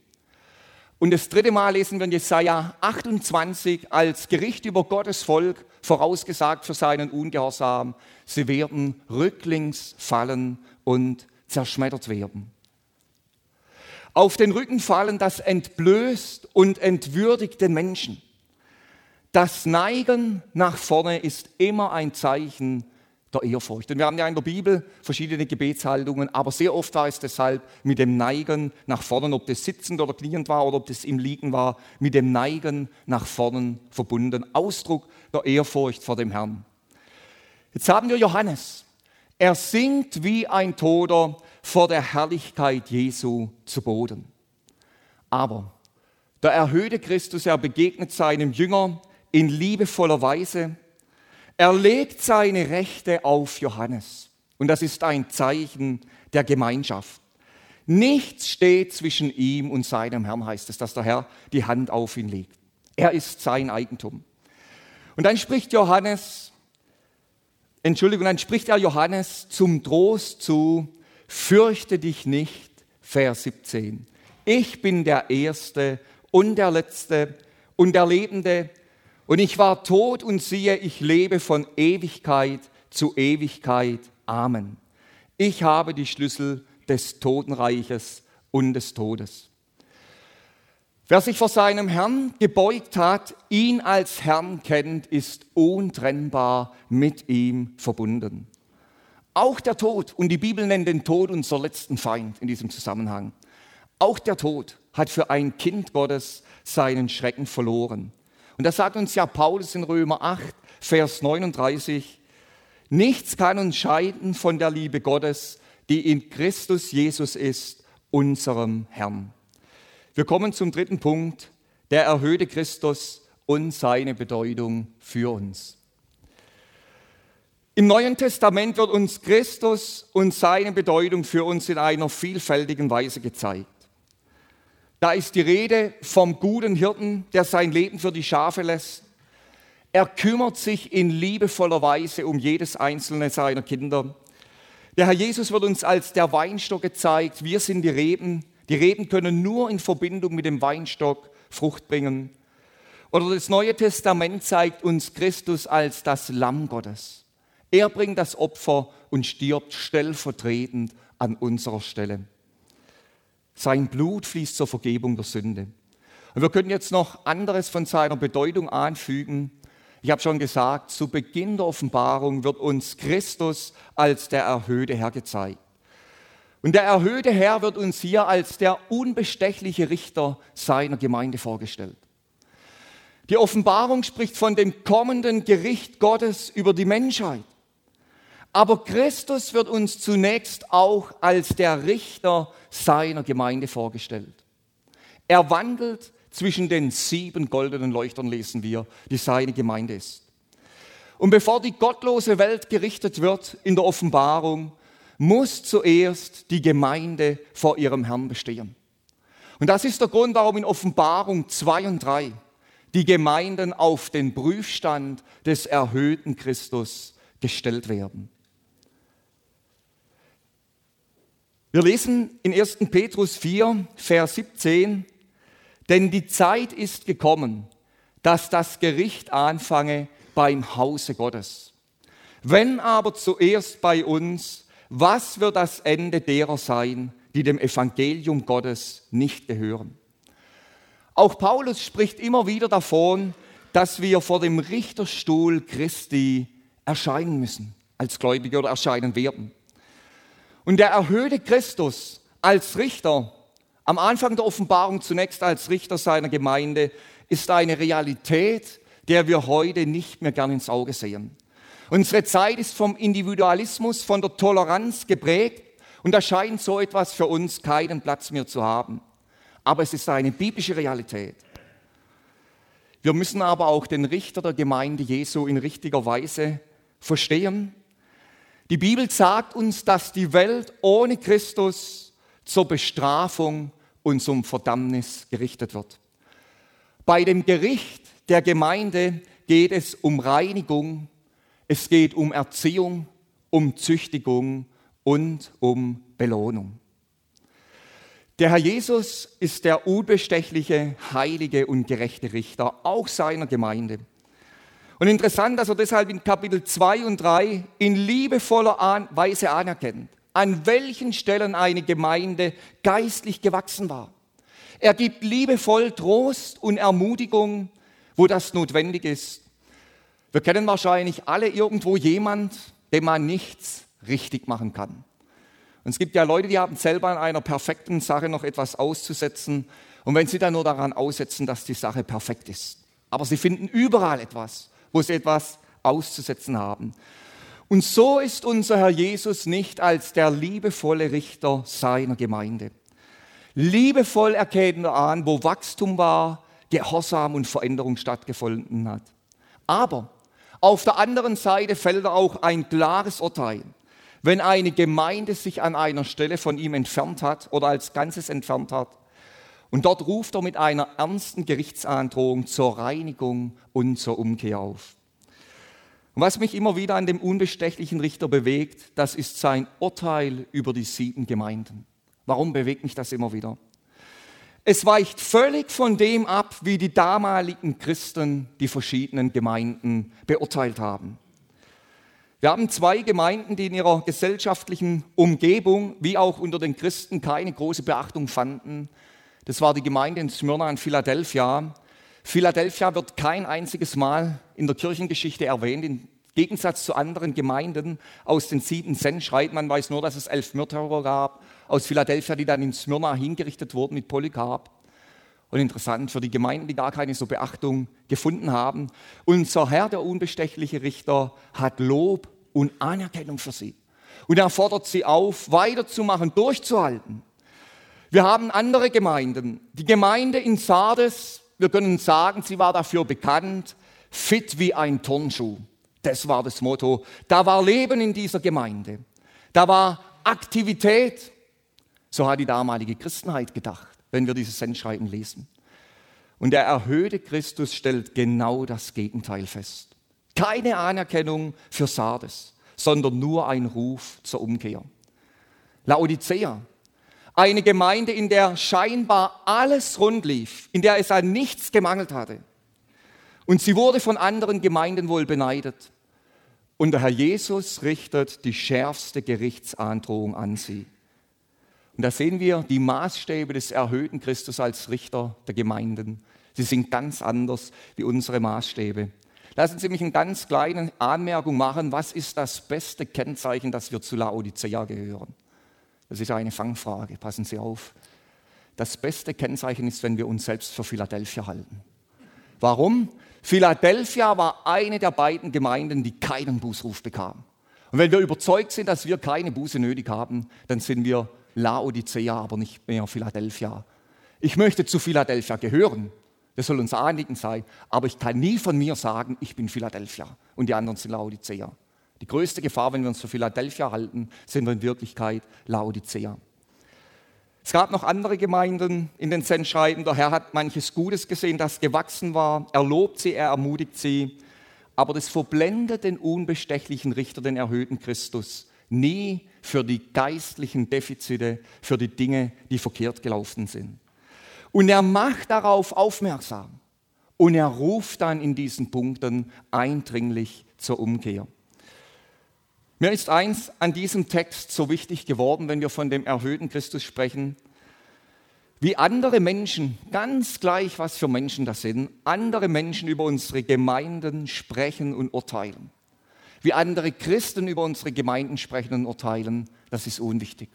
Und das dritte Mal lesen wir in Jesaja 28 als Gericht über Gottes Volk, vorausgesagt für seinen Ungehorsam. Sie werden rücklings fallen und zerschmettert werden. Auf den Rücken fallen, das entblößt und entwürdigt den Menschen. Das Neigen nach vorne ist immer ein Zeichen der Ehrfurcht. Und wir haben ja in der Bibel verschiedene Gebetshaltungen, aber sehr oft war es deshalb mit dem Neigen nach vorne, ob das sitzend oder kniend war oder ob das im Liegen war, mit dem Neigen nach vorne verbunden. Ausdruck der Ehrfurcht vor dem Herrn. Jetzt haben wir Johannes. Er sinkt wie ein Toter vor der Herrlichkeit Jesu zu Boden. Aber der erhöhte Christus, er begegnet seinem Jünger in liebevoller Weise er legt seine Rechte auf Johannes. Und das ist ein Zeichen der Gemeinschaft. Nichts steht zwischen ihm und seinem Herrn, heißt es, dass der Herr die Hand auf ihn legt. Er ist sein Eigentum. Und dann spricht Johannes, Entschuldigung, dann spricht er Johannes zum Trost zu, fürchte dich nicht, Vers 17. Ich bin der Erste und der Letzte und der Lebende und ich war tot und siehe, ich lebe von Ewigkeit zu Ewigkeit. Amen. Ich habe die Schlüssel des Totenreiches und des Todes. Wer sich vor seinem Herrn gebeugt hat, ihn als Herrn kennt, ist untrennbar mit ihm verbunden. Auch der Tod, und die Bibel nennt den Tod unser letzten Feind in diesem Zusammenhang, auch der Tod hat für ein Kind Gottes seinen Schrecken verloren. Und das sagt uns ja Paulus in Römer 8, Vers 39. Nichts kann uns scheiden von der Liebe Gottes, die in Christus Jesus ist, unserem Herrn. Wir kommen zum dritten Punkt, der erhöhte Christus und seine Bedeutung für uns. Im Neuen Testament wird uns Christus und seine Bedeutung für uns in einer vielfältigen Weise gezeigt. Da ist die Rede vom guten Hirten, der sein Leben für die Schafe lässt. Er kümmert sich in liebevoller Weise um jedes einzelne seiner Kinder. Der Herr Jesus wird uns als der Weinstock gezeigt. Wir sind die Reben. Die Reben können nur in Verbindung mit dem Weinstock Frucht bringen. Oder das Neue Testament zeigt uns Christus als das Lamm Gottes. Er bringt das Opfer und stirbt stellvertretend an unserer Stelle. Sein Blut fließt zur Vergebung der Sünde. Und wir können jetzt noch anderes von seiner Bedeutung anfügen. Ich habe schon gesagt, zu Beginn der Offenbarung wird uns Christus als der erhöhte Herr gezeigt. Und der erhöhte Herr wird uns hier als der unbestechliche Richter seiner Gemeinde vorgestellt. Die Offenbarung spricht von dem kommenden Gericht Gottes über die Menschheit. Aber Christus wird uns zunächst auch als der Richter seiner Gemeinde vorgestellt. Er wandelt zwischen den sieben goldenen Leuchtern, lesen wir, die seine Gemeinde ist. Und bevor die gottlose Welt gerichtet wird in der Offenbarung, muss zuerst die Gemeinde vor ihrem Herrn bestehen. Und das ist der Grund, warum in Offenbarung 2 und 3 die Gemeinden auf den Prüfstand des erhöhten Christus gestellt werden. Wir lesen in 1. Petrus 4, Vers 17, denn die Zeit ist gekommen, dass das Gericht anfange beim Hause Gottes. Wenn aber zuerst bei uns, was wird das Ende derer sein, die dem Evangelium Gottes nicht gehören? Auch Paulus spricht immer wieder davon, dass wir vor dem Richterstuhl Christi erscheinen müssen, als Gläubige oder erscheinen werden. Und der erhöhte Christus als Richter, am Anfang der Offenbarung zunächst als Richter seiner Gemeinde, ist eine Realität, der wir heute nicht mehr gern ins Auge sehen. Unsere Zeit ist vom Individualismus, von der Toleranz geprägt und da scheint so etwas für uns keinen Platz mehr zu haben. Aber es ist eine biblische Realität. Wir müssen aber auch den Richter der Gemeinde Jesu in richtiger Weise verstehen. Die Bibel sagt uns, dass die Welt ohne Christus zur Bestrafung und zum Verdammnis gerichtet wird. Bei dem Gericht der Gemeinde geht es um Reinigung, es geht um Erziehung, um Züchtigung und um Belohnung. Der Herr Jesus ist der unbestechliche, heilige und gerechte Richter, auch seiner Gemeinde. Und interessant, dass er deshalb in Kapitel 2 und 3 in liebevoller Weise anerkennt, an welchen Stellen eine Gemeinde geistlich gewachsen war. Er gibt liebevoll Trost und Ermutigung, wo das notwendig ist. Wir kennen wahrscheinlich alle irgendwo jemand, dem man nichts richtig machen kann. Und es gibt ja Leute, die haben selber an einer perfekten Sache noch etwas auszusetzen. Und wenn sie dann nur daran aussetzen, dass die Sache perfekt ist. Aber sie finden überall etwas, wo sie etwas auszusetzen haben. Und so ist unser Herr Jesus nicht als der liebevolle Richter seiner Gemeinde. Liebevoll erkennt er an, wo Wachstum war, Gehorsam und Veränderung stattgefunden hat. Aber auf der anderen Seite fällt er auch ein klares Urteil. Wenn eine Gemeinde sich an einer Stelle von ihm entfernt hat oder als Ganzes entfernt hat, und dort ruft er mit einer ernsten Gerichtsandrohung zur Reinigung und zur Umkehr auf. Und was mich immer wieder an dem unbestechlichen Richter bewegt, das ist sein Urteil über die sieben Gemeinden. Warum bewegt mich das immer wieder? Es weicht völlig von dem ab, wie die damaligen Christen die verschiedenen Gemeinden beurteilt haben. Wir haben zwei Gemeinden, die in ihrer gesellschaftlichen Umgebung wie auch unter den Christen keine große Beachtung fanden. Das war die Gemeinde in Smyrna in Philadelphia. Philadelphia wird kein einziges Mal in der Kirchengeschichte erwähnt. Im Gegensatz zu anderen Gemeinden aus den sieben Sendschreiben, man weiß nur, dass es elf Märtyrer gab aus Philadelphia, die dann in Smyrna hingerichtet wurden mit Polycarp. Und interessant für die Gemeinden, die gar keine so Beachtung gefunden haben. Unser Herr, der unbestechliche Richter, hat Lob und Anerkennung für sie. Und er fordert sie auf, weiterzumachen, durchzuhalten. Wir haben andere Gemeinden. Die Gemeinde in Sardes, wir können sagen, sie war dafür bekannt, fit wie ein Turnschuh. Das war das Motto. Da war Leben in dieser Gemeinde. Da war Aktivität. So hat die damalige Christenheit gedacht, wenn wir dieses Sendschreiben lesen. Und der erhöhte Christus stellt genau das Gegenteil fest. Keine Anerkennung für Sardes, sondern nur ein Ruf zur Umkehr. Laodicea, eine Gemeinde, in der scheinbar alles rund lief, in der es an nichts gemangelt hatte. Und sie wurde von anderen Gemeinden wohl beneidet. Und der Herr Jesus richtet die schärfste Gerichtsandrohung an sie. Und da sehen wir die Maßstäbe des erhöhten Christus als Richter der Gemeinden. Sie sind ganz anders wie unsere Maßstäbe. Lassen Sie mich eine ganz kleine Anmerkung machen. Was ist das beste Kennzeichen, dass wir zu Laodicea gehören? Das ist eine Fangfrage. Passen Sie auf. Das beste Kennzeichen ist, wenn wir uns selbst für Philadelphia halten. Warum? Philadelphia war eine der beiden Gemeinden, die keinen Bußruf bekam. Und wenn wir überzeugt sind, dass wir keine Buße nötig haben, dann sind wir Laodicea, aber nicht mehr Philadelphia. Ich möchte zu Philadelphia gehören. Das soll unser Anliegen sein. Aber ich kann nie von mir sagen, ich bin Philadelphia und die anderen sind Laodicea. Die größte Gefahr, wenn wir uns für Philadelphia halten, sind wir in Wirklichkeit Laodicea. Es gab noch andere Gemeinden in den Sendschreiben. Der Herr hat manches Gutes gesehen, das gewachsen war. Er lobt sie, er ermutigt sie. Aber das verblendet den unbestechlichen Richter, den erhöhten Christus, nie für die geistlichen Defizite, für die Dinge, die verkehrt gelaufen sind. Und er macht darauf aufmerksam. Und er ruft dann in diesen Punkten eindringlich zur Umkehr. Mir ist eins an diesem Text so wichtig geworden, wenn wir von dem erhöhten Christus sprechen, wie andere Menschen, ganz gleich was für Menschen das sind, andere Menschen über unsere Gemeinden sprechen und urteilen. Wie andere Christen über unsere Gemeinden sprechen und urteilen, das ist unwichtig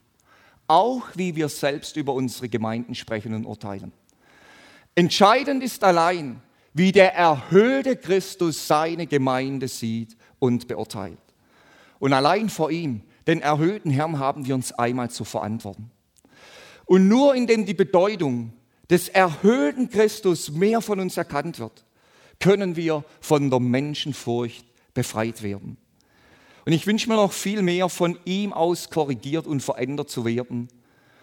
auch wie wir selbst über unsere Gemeinden sprechen und urteilen. Entscheidend ist allein, wie der erhöhte Christus seine Gemeinde sieht und beurteilt. Und allein vor ihm, den erhöhten Herrn, haben wir uns einmal zu verantworten. Und nur indem die Bedeutung des erhöhten Christus mehr von uns erkannt wird, können wir von der Menschenfurcht befreit werden. Und ich wünsche mir noch viel mehr von ihm aus korrigiert und verändert zu werden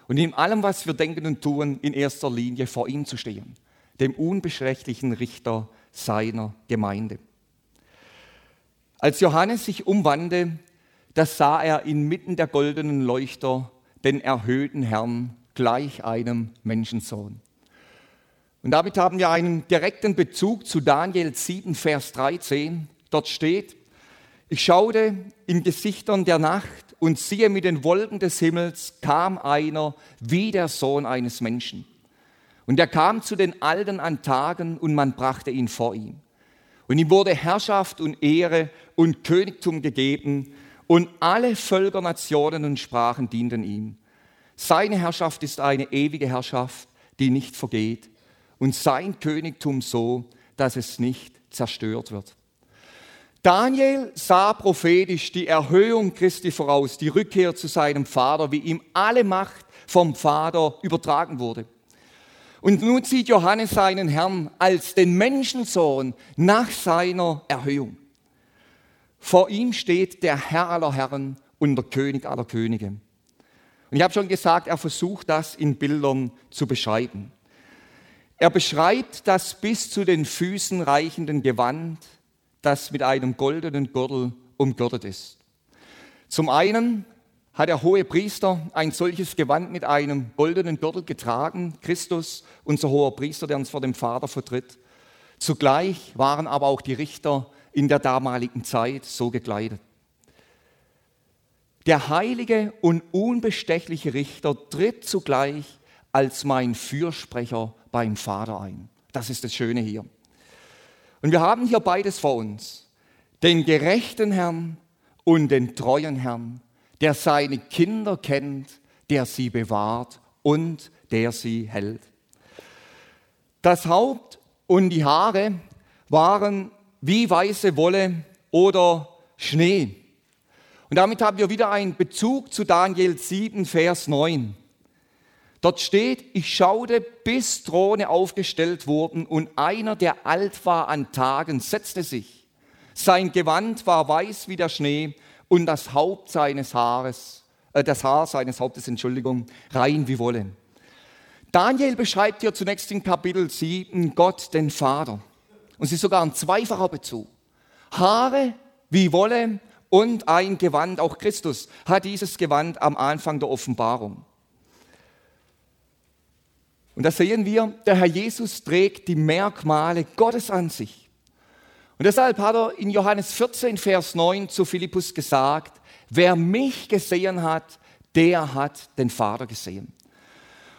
und in allem, was wir denken und tun, in erster Linie vor ihm zu stehen, dem unbeschrecklichen Richter seiner Gemeinde. Als Johannes sich umwandte, da sah er inmitten der goldenen Leuchter den erhöhten Herrn gleich einem Menschensohn. Und damit haben wir einen direkten Bezug zu Daniel 7, Vers 13. Dort steht, ich schaute in Gesichtern der Nacht und siehe mit den Wolken des Himmels kam einer wie der Sohn eines Menschen. Und er kam zu den Alten an Tagen und man brachte ihn vor ihn. Und ihm wurde Herrschaft und Ehre und Königtum gegeben und alle Völker, Nationen und Sprachen dienten ihm. Seine Herrschaft ist eine ewige Herrschaft, die nicht vergeht und sein Königtum so, dass es nicht zerstört wird. Daniel sah prophetisch die Erhöhung Christi voraus, die Rückkehr zu seinem Vater, wie ihm alle Macht vom Vater übertragen wurde. Und nun sieht Johannes seinen Herrn als den Menschensohn nach seiner Erhöhung. Vor ihm steht der Herr aller Herren und der König aller Könige. Und ich habe schon gesagt, er versucht das in Bildern zu beschreiben. Er beschreibt das bis zu den Füßen reichenden Gewand, das mit einem goldenen Gürtel umgürtet ist. Zum einen hat der hohe Priester ein solches Gewand mit einem goldenen Gürtel getragen, Christus, unser hoher Priester, der uns vor dem Vater vertritt. Zugleich waren aber auch die Richter in der damaligen Zeit so gekleidet. Der heilige und unbestechliche Richter tritt zugleich als mein Fürsprecher beim Vater ein. Das ist das Schöne hier. Und wir haben hier beides vor uns. Den gerechten Herrn und den treuen Herrn, der seine Kinder kennt, der sie bewahrt und der sie hält. Das Haupt und die Haare waren wie weiße Wolle oder Schnee. Und damit haben wir wieder einen Bezug zu Daniel 7, Vers 9. Dort steht, ich schaute, bis Throne aufgestellt wurden und einer, der alt war an Tagen, setzte sich. Sein Gewand war weiß wie der Schnee und das Haupt seines Haares, äh, das Haar seines Hauptes, Entschuldigung, rein wie Wolle. Daniel beschreibt hier zunächst in Kapitel 7 Gott, den Vater. Und es ist sogar ein zweifacher Bezug. Haare wie Wolle und ein Gewand, auch Christus hat dieses Gewand am Anfang der Offenbarung. Und da sehen wir, der Herr Jesus trägt die Merkmale Gottes an sich. Und deshalb hat er in Johannes 14, Vers 9 zu Philippus gesagt, wer mich gesehen hat, der hat den Vater gesehen.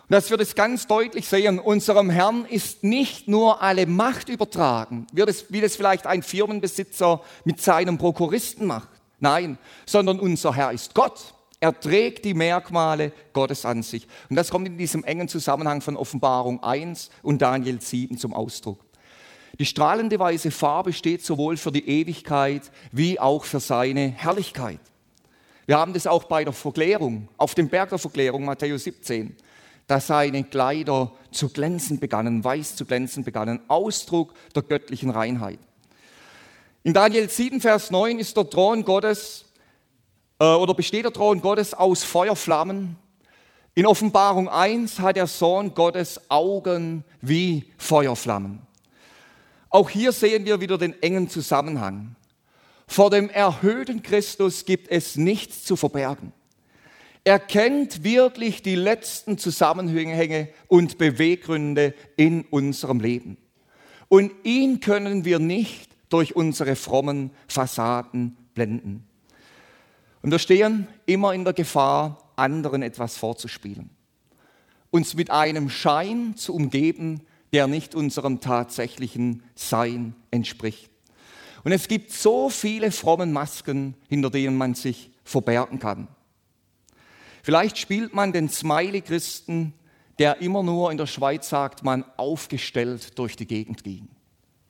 Und dass wir das ganz deutlich sehen, unserem Herrn ist nicht nur alle Macht übertragen, wie das, wie das vielleicht ein Firmenbesitzer mit seinem Prokuristen macht. Nein, sondern unser Herr ist Gott. Er trägt die Merkmale Gottes an sich. Und das kommt in diesem engen Zusammenhang von Offenbarung 1 und Daniel 7 zum Ausdruck. Die strahlende weiße Farbe steht sowohl für die Ewigkeit wie auch für seine Herrlichkeit. Wir haben das auch bei der Verklärung, auf dem Berg der Verklärung, Matthäus 17, da seine Kleider zu glänzen begannen, weiß zu glänzen begannen, Ausdruck der göttlichen Reinheit. In Daniel 7, Vers 9 ist der Thron Gottes äh, oder besteht der Thron Gottes aus Feuerflammen. In Offenbarung 1 hat der Sohn Gottes Augen wie Feuerflammen. Auch hier sehen wir wieder den engen Zusammenhang. Vor dem erhöhten Christus gibt es nichts zu verbergen. Er kennt wirklich die letzten Zusammenhänge und Beweggründe in unserem Leben. Und ihn können wir nicht durch unsere frommen Fassaden blenden. Und wir stehen immer in der Gefahr, anderen etwas vorzuspielen. Uns mit einem Schein zu umgeben, der nicht unserem tatsächlichen Sein entspricht. Und es gibt so viele fromme Masken, hinter denen man sich verbergen kann. Vielleicht spielt man den Smiley-Christen, der immer nur in der Schweiz sagt, man aufgestellt durch die Gegend ging.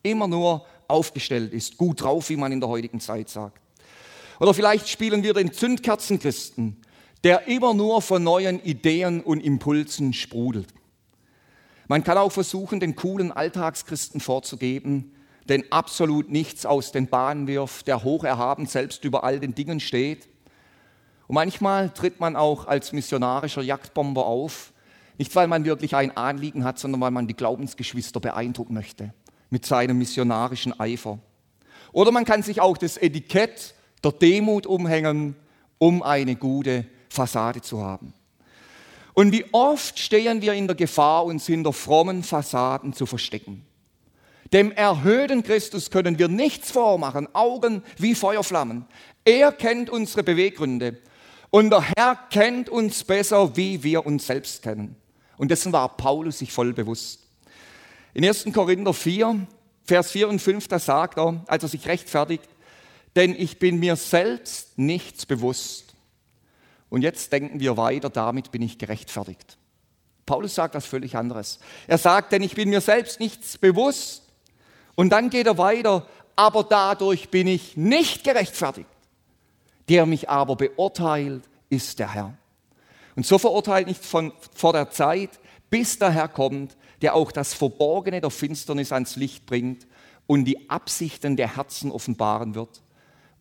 immer nur aufgestellt ist, gut drauf, wie man in der heutigen Zeit sagt. Oder vielleicht spielen wir den Zündkerzenchristen, der immer nur von neuen Ideen und Impulsen sprudelt. Man kann auch versuchen, den coolen Alltagschristen vorzugeben, den absolut nichts aus den Bahnen wirft, der hoch erhaben selbst über all den Dingen steht. Und manchmal tritt man auch als missionarischer Jagdbomber auf, nicht weil man wirklich ein Anliegen hat, sondern weil man die Glaubensgeschwister beeindrucken möchte mit seinem missionarischen Eifer. Oder man kann sich auch das Etikett der Demut umhängen, um eine gute Fassade zu haben. Und wie oft stehen wir in der Gefahr, uns hinter frommen Fassaden zu verstecken. Dem erhöhten Christus können wir nichts vormachen, Augen wie Feuerflammen. Er kennt unsere Beweggründe und der Herr kennt uns besser, wie wir uns selbst kennen. Und dessen war Paulus sich voll bewusst. In 1. Korinther 4, Vers 4 und 5, da sagt er, als er sich rechtfertigt, denn ich bin mir selbst nichts bewusst. Und jetzt denken wir weiter, damit bin ich gerechtfertigt. Paulus sagt das völlig anderes. Er sagt, denn ich bin mir selbst nichts bewusst. Und dann geht er weiter, aber dadurch bin ich nicht gerechtfertigt. Der mich aber beurteilt, ist der Herr. Und so verurteilt nicht von, vor der Zeit, bis der Herr kommt, der auch das Verborgene der Finsternis ans Licht bringt und die Absichten der Herzen offenbaren wird.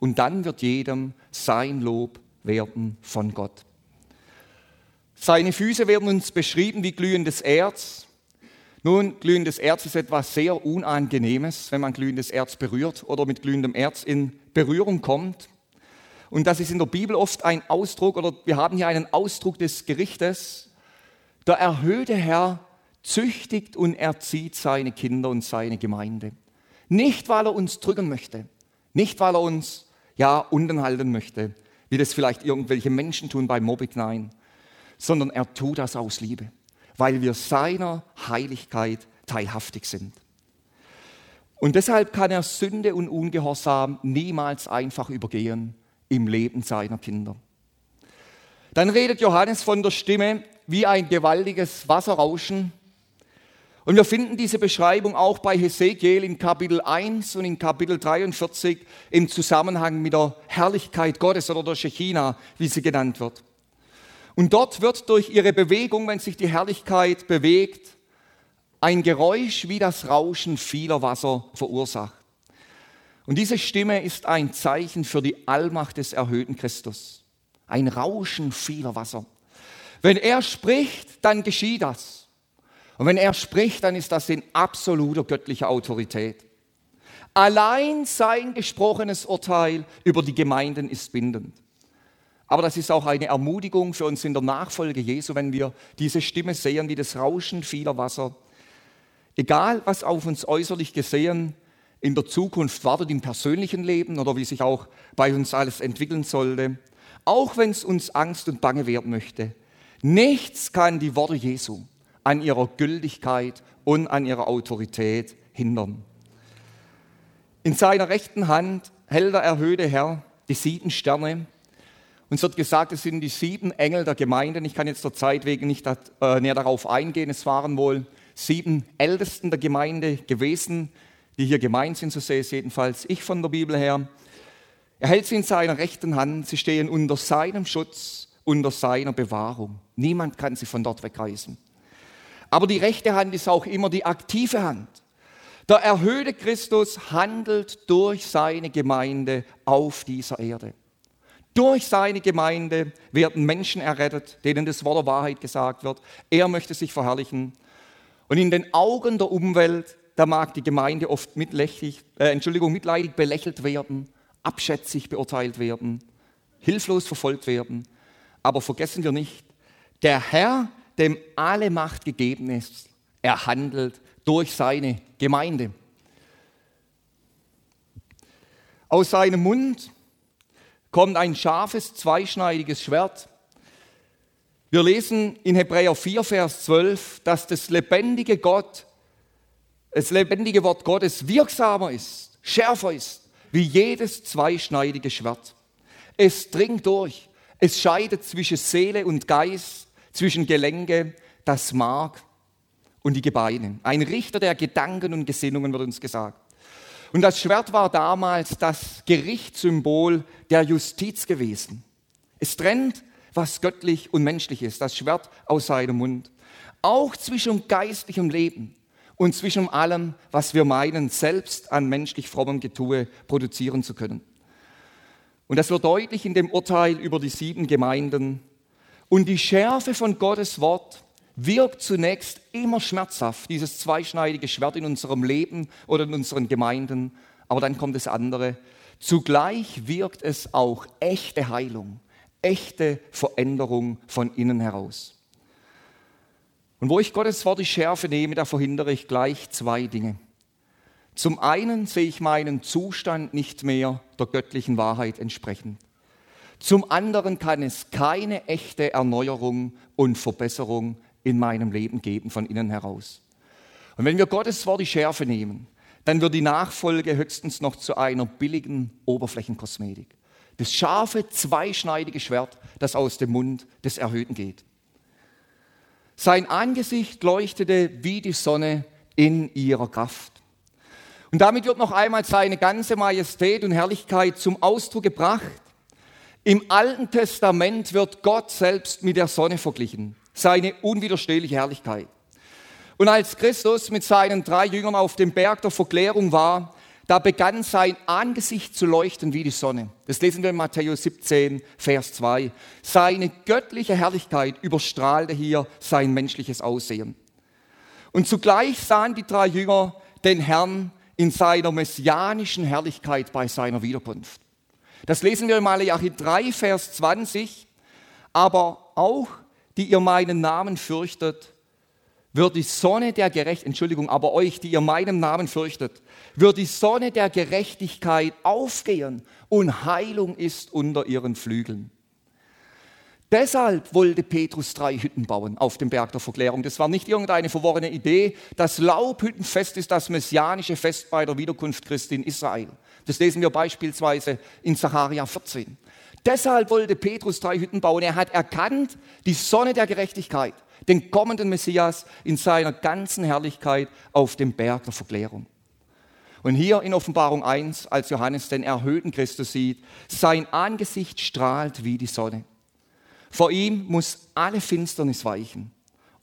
Und dann wird jedem sein Lob werden von Gott. Seine Füße werden uns beschrieben wie glühendes Erz. Nun, glühendes Erz ist etwas sehr Unangenehmes, wenn man glühendes Erz berührt oder mit glühendem Erz in Berührung kommt. Und das ist in der Bibel oft ein Ausdruck, oder wir haben hier einen Ausdruck des Gerichtes. Der erhöhte Herr züchtigt und erzieht seine Kinder und seine Gemeinde. Nicht, weil er uns drücken möchte, nicht, weil er uns ja unten halten möchte, wie das vielleicht irgendwelche Menschen tun bei Mobbing, nein, sondern er tut das aus Liebe, weil wir seiner Heiligkeit teilhaftig sind. Und deshalb kann er Sünde und Ungehorsam niemals einfach übergehen im Leben seiner Kinder. Dann redet Johannes von der Stimme wie ein gewaltiges Wasserrauschen und wir finden diese Beschreibung auch bei Hesekiel in Kapitel 1 und in Kapitel 43 im Zusammenhang mit der Herrlichkeit Gottes oder der Shechina, wie sie genannt wird. Und dort wird durch ihre Bewegung, wenn sich die Herrlichkeit bewegt, ein Geräusch wie das Rauschen vieler Wasser verursacht. Und diese Stimme ist ein Zeichen für die Allmacht des erhöhten Christus. Ein Rauschen vieler Wasser. Wenn er spricht, dann geschieht das. Und wenn er spricht, dann ist das in absoluter göttlicher Autorität. Allein sein gesprochenes Urteil über die Gemeinden ist bindend. Aber das ist auch eine Ermutigung für uns in der Nachfolge Jesu, wenn wir diese Stimme sehen, wie das Rauschen vieler Wasser. Egal, was auf uns äußerlich gesehen in der Zukunft wartet im persönlichen Leben oder wie sich auch bei uns alles entwickeln sollte, auch wenn es uns Angst und Bange werden möchte, nichts kann die Worte Jesu, an ihrer Gültigkeit und an ihrer Autorität hindern. In seiner rechten Hand hält der erhöhte Herr die sieben Sterne. Uns wird gesagt, es sind die sieben Engel der Gemeinden. Ich kann jetzt der Zeit wegen nicht äh, näher darauf eingehen. Es waren wohl sieben Ältesten der Gemeinde gewesen, die hier gemeint sind, so sehe es jedenfalls ich von der Bibel her. Er hält sie in seiner rechten Hand. Sie stehen unter seinem Schutz, unter seiner Bewahrung. Niemand kann sie von dort wegreißen. Aber die rechte Hand ist auch immer die aktive Hand. Der erhöhte Christus handelt durch seine Gemeinde auf dieser Erde. Durch seine Gemeinde werden Menschen errettet, denen das Wort der Wahrheit gesagt wird. Er möchte sich verherrlichen. Und in den Augen der Umwelt, da mag die Gemeinde oft äh, Entschuldigung, mitleidig belächelt werden, abschätzig beurteilt werden, hilflos verfolgt werden. Aber vergessen wir nicht, der Herr dem alle Macht gegeben ist. Er handelt durch seine Gemeinde. Aus seinem Mund kommt ein scharfes, zweischneidiges Schwert. Wir lesen in Hebräer 4, Vers 12, dass das lebendige Gott, das lebendige Wort Gottes wirksamer ist, schärfer ist, wie jedes zweischneidige Schwert. Es dringt durch, es scheidet zwischen Seele und Geist, zwischen Gelenke, das Mark und die Gebeine. Ein Richter der Gedanken und Gesinnungen wird uns gesagt. Und das Schwert war damals das Gerichtssymbol der Justiz gewesen. Es trennt, was göttlich und menschlich ist, das Schwert aus seinem Mund. Auch zwischen geistlichem Leben und zwischen allem, was wir meinen, selbst an menschlich frommem Getue produzieren zu können. Und das wird deutlich in dem Urteil über die sieben Gemeinden. Und die Schärfe von Gottes Wort wirkt zunächst immer schmerzhaft, dieses zweischneidige Schwert in unserem Leben oder in unseren Gemeinden. Aber dann kommt das andere. Zugleich wirkt es auch echte Heilung, echte Veränderung von innen heraus. Und wo ich Gottes Wort die Schärfe nehme, da verhindere ich gleich zwei Dinge. Zum einen sehe ich meinen Zustand nicht mehr der göttlichen Wahrheit entsprechend. Zum anderen kann es keine echte Erneuerung und Verbesserung in meinem Leben geben von innen heraus. Und wenn wir Gottes Wort die Schärfe nehmen, dann wird die Nachfolge höchstens noch zu einer billigen Oberflächenkosmetik. Das scharfe, zweischneidige Schwert, das aus dem Mund des Erhöhten geht. Sein Angesicht leuchtete wie die Sonne in ihrer Kraft. Und damit wird noch einmal seine ganze Majestät und Herrlichkeit zum Ausdruck gebracht. Im Alten Testament wird Gott selbst mit der Sonne verglichen, seine unwiderstehliche Herrlichkeit. Und als Christus mit seinen drei Jüngern auf dem Berg der Verklärung war, da begann sein Angesicht zu leuchten wie die Sonne. Das lesen wir in Matthäus 17, Vers 2. Seine göttliche Herrlichkeit überstrahlte hier sein menschliches Aussehen. Und zugleich sahen die drei Jünger den Herrn in seiner messianischen Herrlichkeit bei seiner Wiederkunft. Das lesen wir in Malachi 3, Vers 20. Aber auch, die ihr meinen Namen fürchtet, wird die Sonne der Gerechtigkeit, Entschuldigung, aber euch, die ihr meinem Namen fürchtet, wird die Sonne der Gerechtigkeit aufgehen und Heilung ist unter ihren Flügeln. Deshalb wollte Petrus drei Hütten bauen auf dem Berg der Verklärung. Das war nicht irgendeine verworrene Idee. Das Laubhüttenfest ist das messianische Fest bei der Wiederkunft Christi in Israel. Das lesen wir beispielsweise in Zacharia 14. Deshalb wollte Petrus drei Hütten bauen. Er hat erkannt, die Sonne der Gerechtigkeit, den kommenden Messias in seiner ganzen Herrlichkeit auf dem Berg der Verklärung. Und hier in Offenbarung 1, als Johannes den erhöhten Christus sieht, sein Angesicht strahlt wie die Sonne. Vor ihm muss alle Finsternis weichen.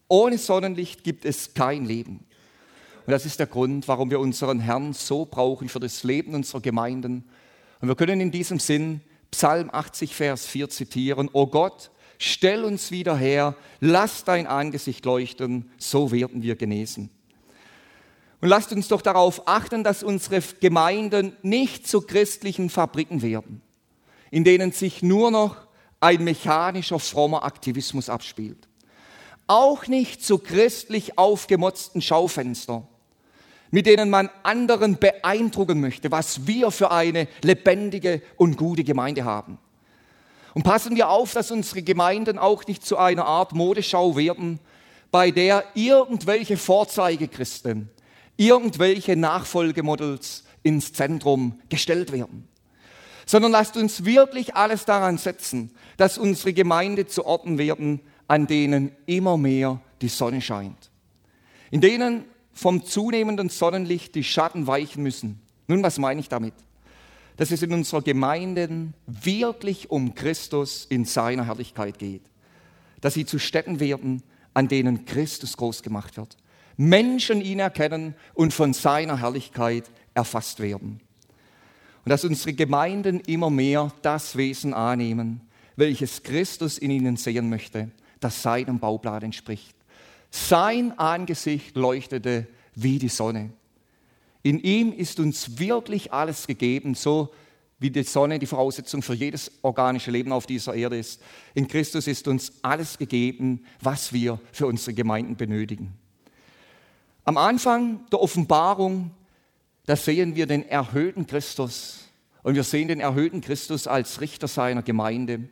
Ohne Sonnenlicht gibt es kein Leben. Und das ist der Grund, warum wir unseren Herrn so brauchen für das Leben unserer Gemeinden. Und wir können in diesem Sinn Psalm 80, Vers 4 zitieren. O Gott, stell uns wieder her, lass dein Angesicht leuchten, so werden wir genesen. Und lasst uns doch darauf achten, dass unsere Gemeinden nicht zu christlichen Fabriken werden, in denen sich nur noch ein mechanischer, frommer Aktivismus abspielt. Auch nicht zu christlich aufgemotzten Schaufenster, mit denen man anderen beeindrucken möchte, was wir für eine lebendige und gute Gemeinde haben. Und passen wir auf, dass unsere Gemeinden auch nicht zu einer Art Modeschau werden, bei der irgendwelche Vorzeigechristen, irgendwelche Nachfolgemodels ins Zentrum gestellt werden sondern lasst uns wirklich alles daran setzen, dass unsere Gemeinde zu Orten werden, an denen immer mehr die Sonne scheint, in denen vom zunehmenden Sonnenlicht die Schatten weichen müssen. Nun, was meine ich damit? Dass es in unserer Gemeinde wirklich um Christus in seiner Herrlichkeit geht, dass sie zu Städten werden, an denen Christus groß gemacht wird, Menschen ihn erkennen und von seiner Herrlichkeit erfasst werden. Und dass unsere Gemeinden immer mehr das Wesen annehmen, welches Christus in ihnen sehen möchte, das seinem Bauplan entspricht. Sein Angesicht leuchtete wie die Sonne. In ihm ist uns wirklich alles gegeben, so wie die Sonne die Voraussetzung für jedes organische Leben auf dieser Erde ist. In Christus ist uns alles gegeben, was wir für unsere Gemeinden benötigen. Am Anfang der Offenbarung da sehen wir den erhöhten Christus und wir sehen den erhöhten Christus als Richter seiner Gemeinde. Und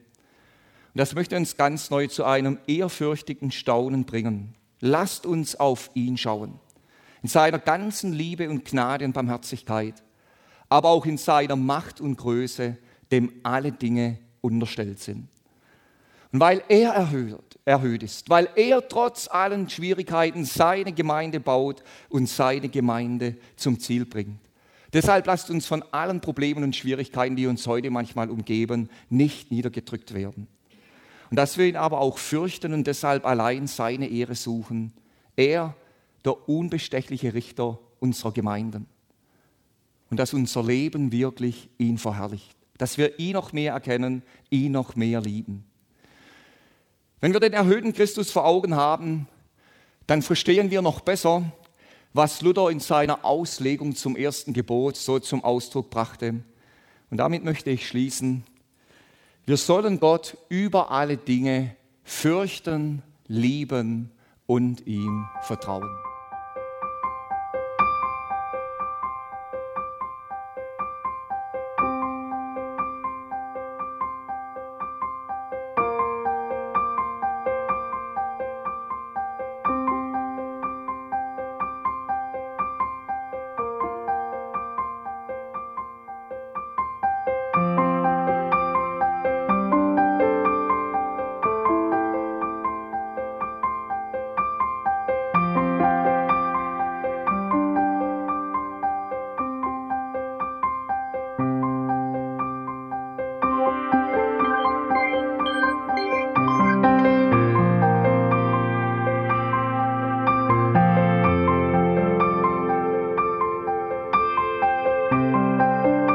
das möchte uns ganz neu zu einem ehrfürchtigen Staunen bringen. Lasst uns auf ihn schauen. In seiner ganzen Liebe und Gnade und Barmherzigkeit, aber auch in seiner Macht und Größe, dem alle Dinge unterstellt sind. Und weil er erhöht, erhöht ist, weil er trotz allen Schwierigkeiten seine Gemeinde baut und seine Gemeinde zum Ziel bringt, Deshalb lasst uns von allen Problemen und Schwierigkeiten, die uns heute manchmal umgeben, nicht niedergedrückt werden. Und dass wir ihn aber auch fürchten und deshalb allein seine Ehre suchen. Er, der unbestechliche Richter unserer Gemeinden. Und dass unser Leben wirklich ihn verherrlicht. Dass wir ihn noch mehr erkennen, ihn noch mehr lieben. Wenn wir den erhöhten Christus vor Augen haben, dann verstehen wir noch besser, was Luther in seiner Auslegung zum ersten Gebot so zum Ausdruck brachte. Und damit möchte ich schließen. Wir sollen Gott über alle Dinge fürchten, lieben und ihm vertrauen.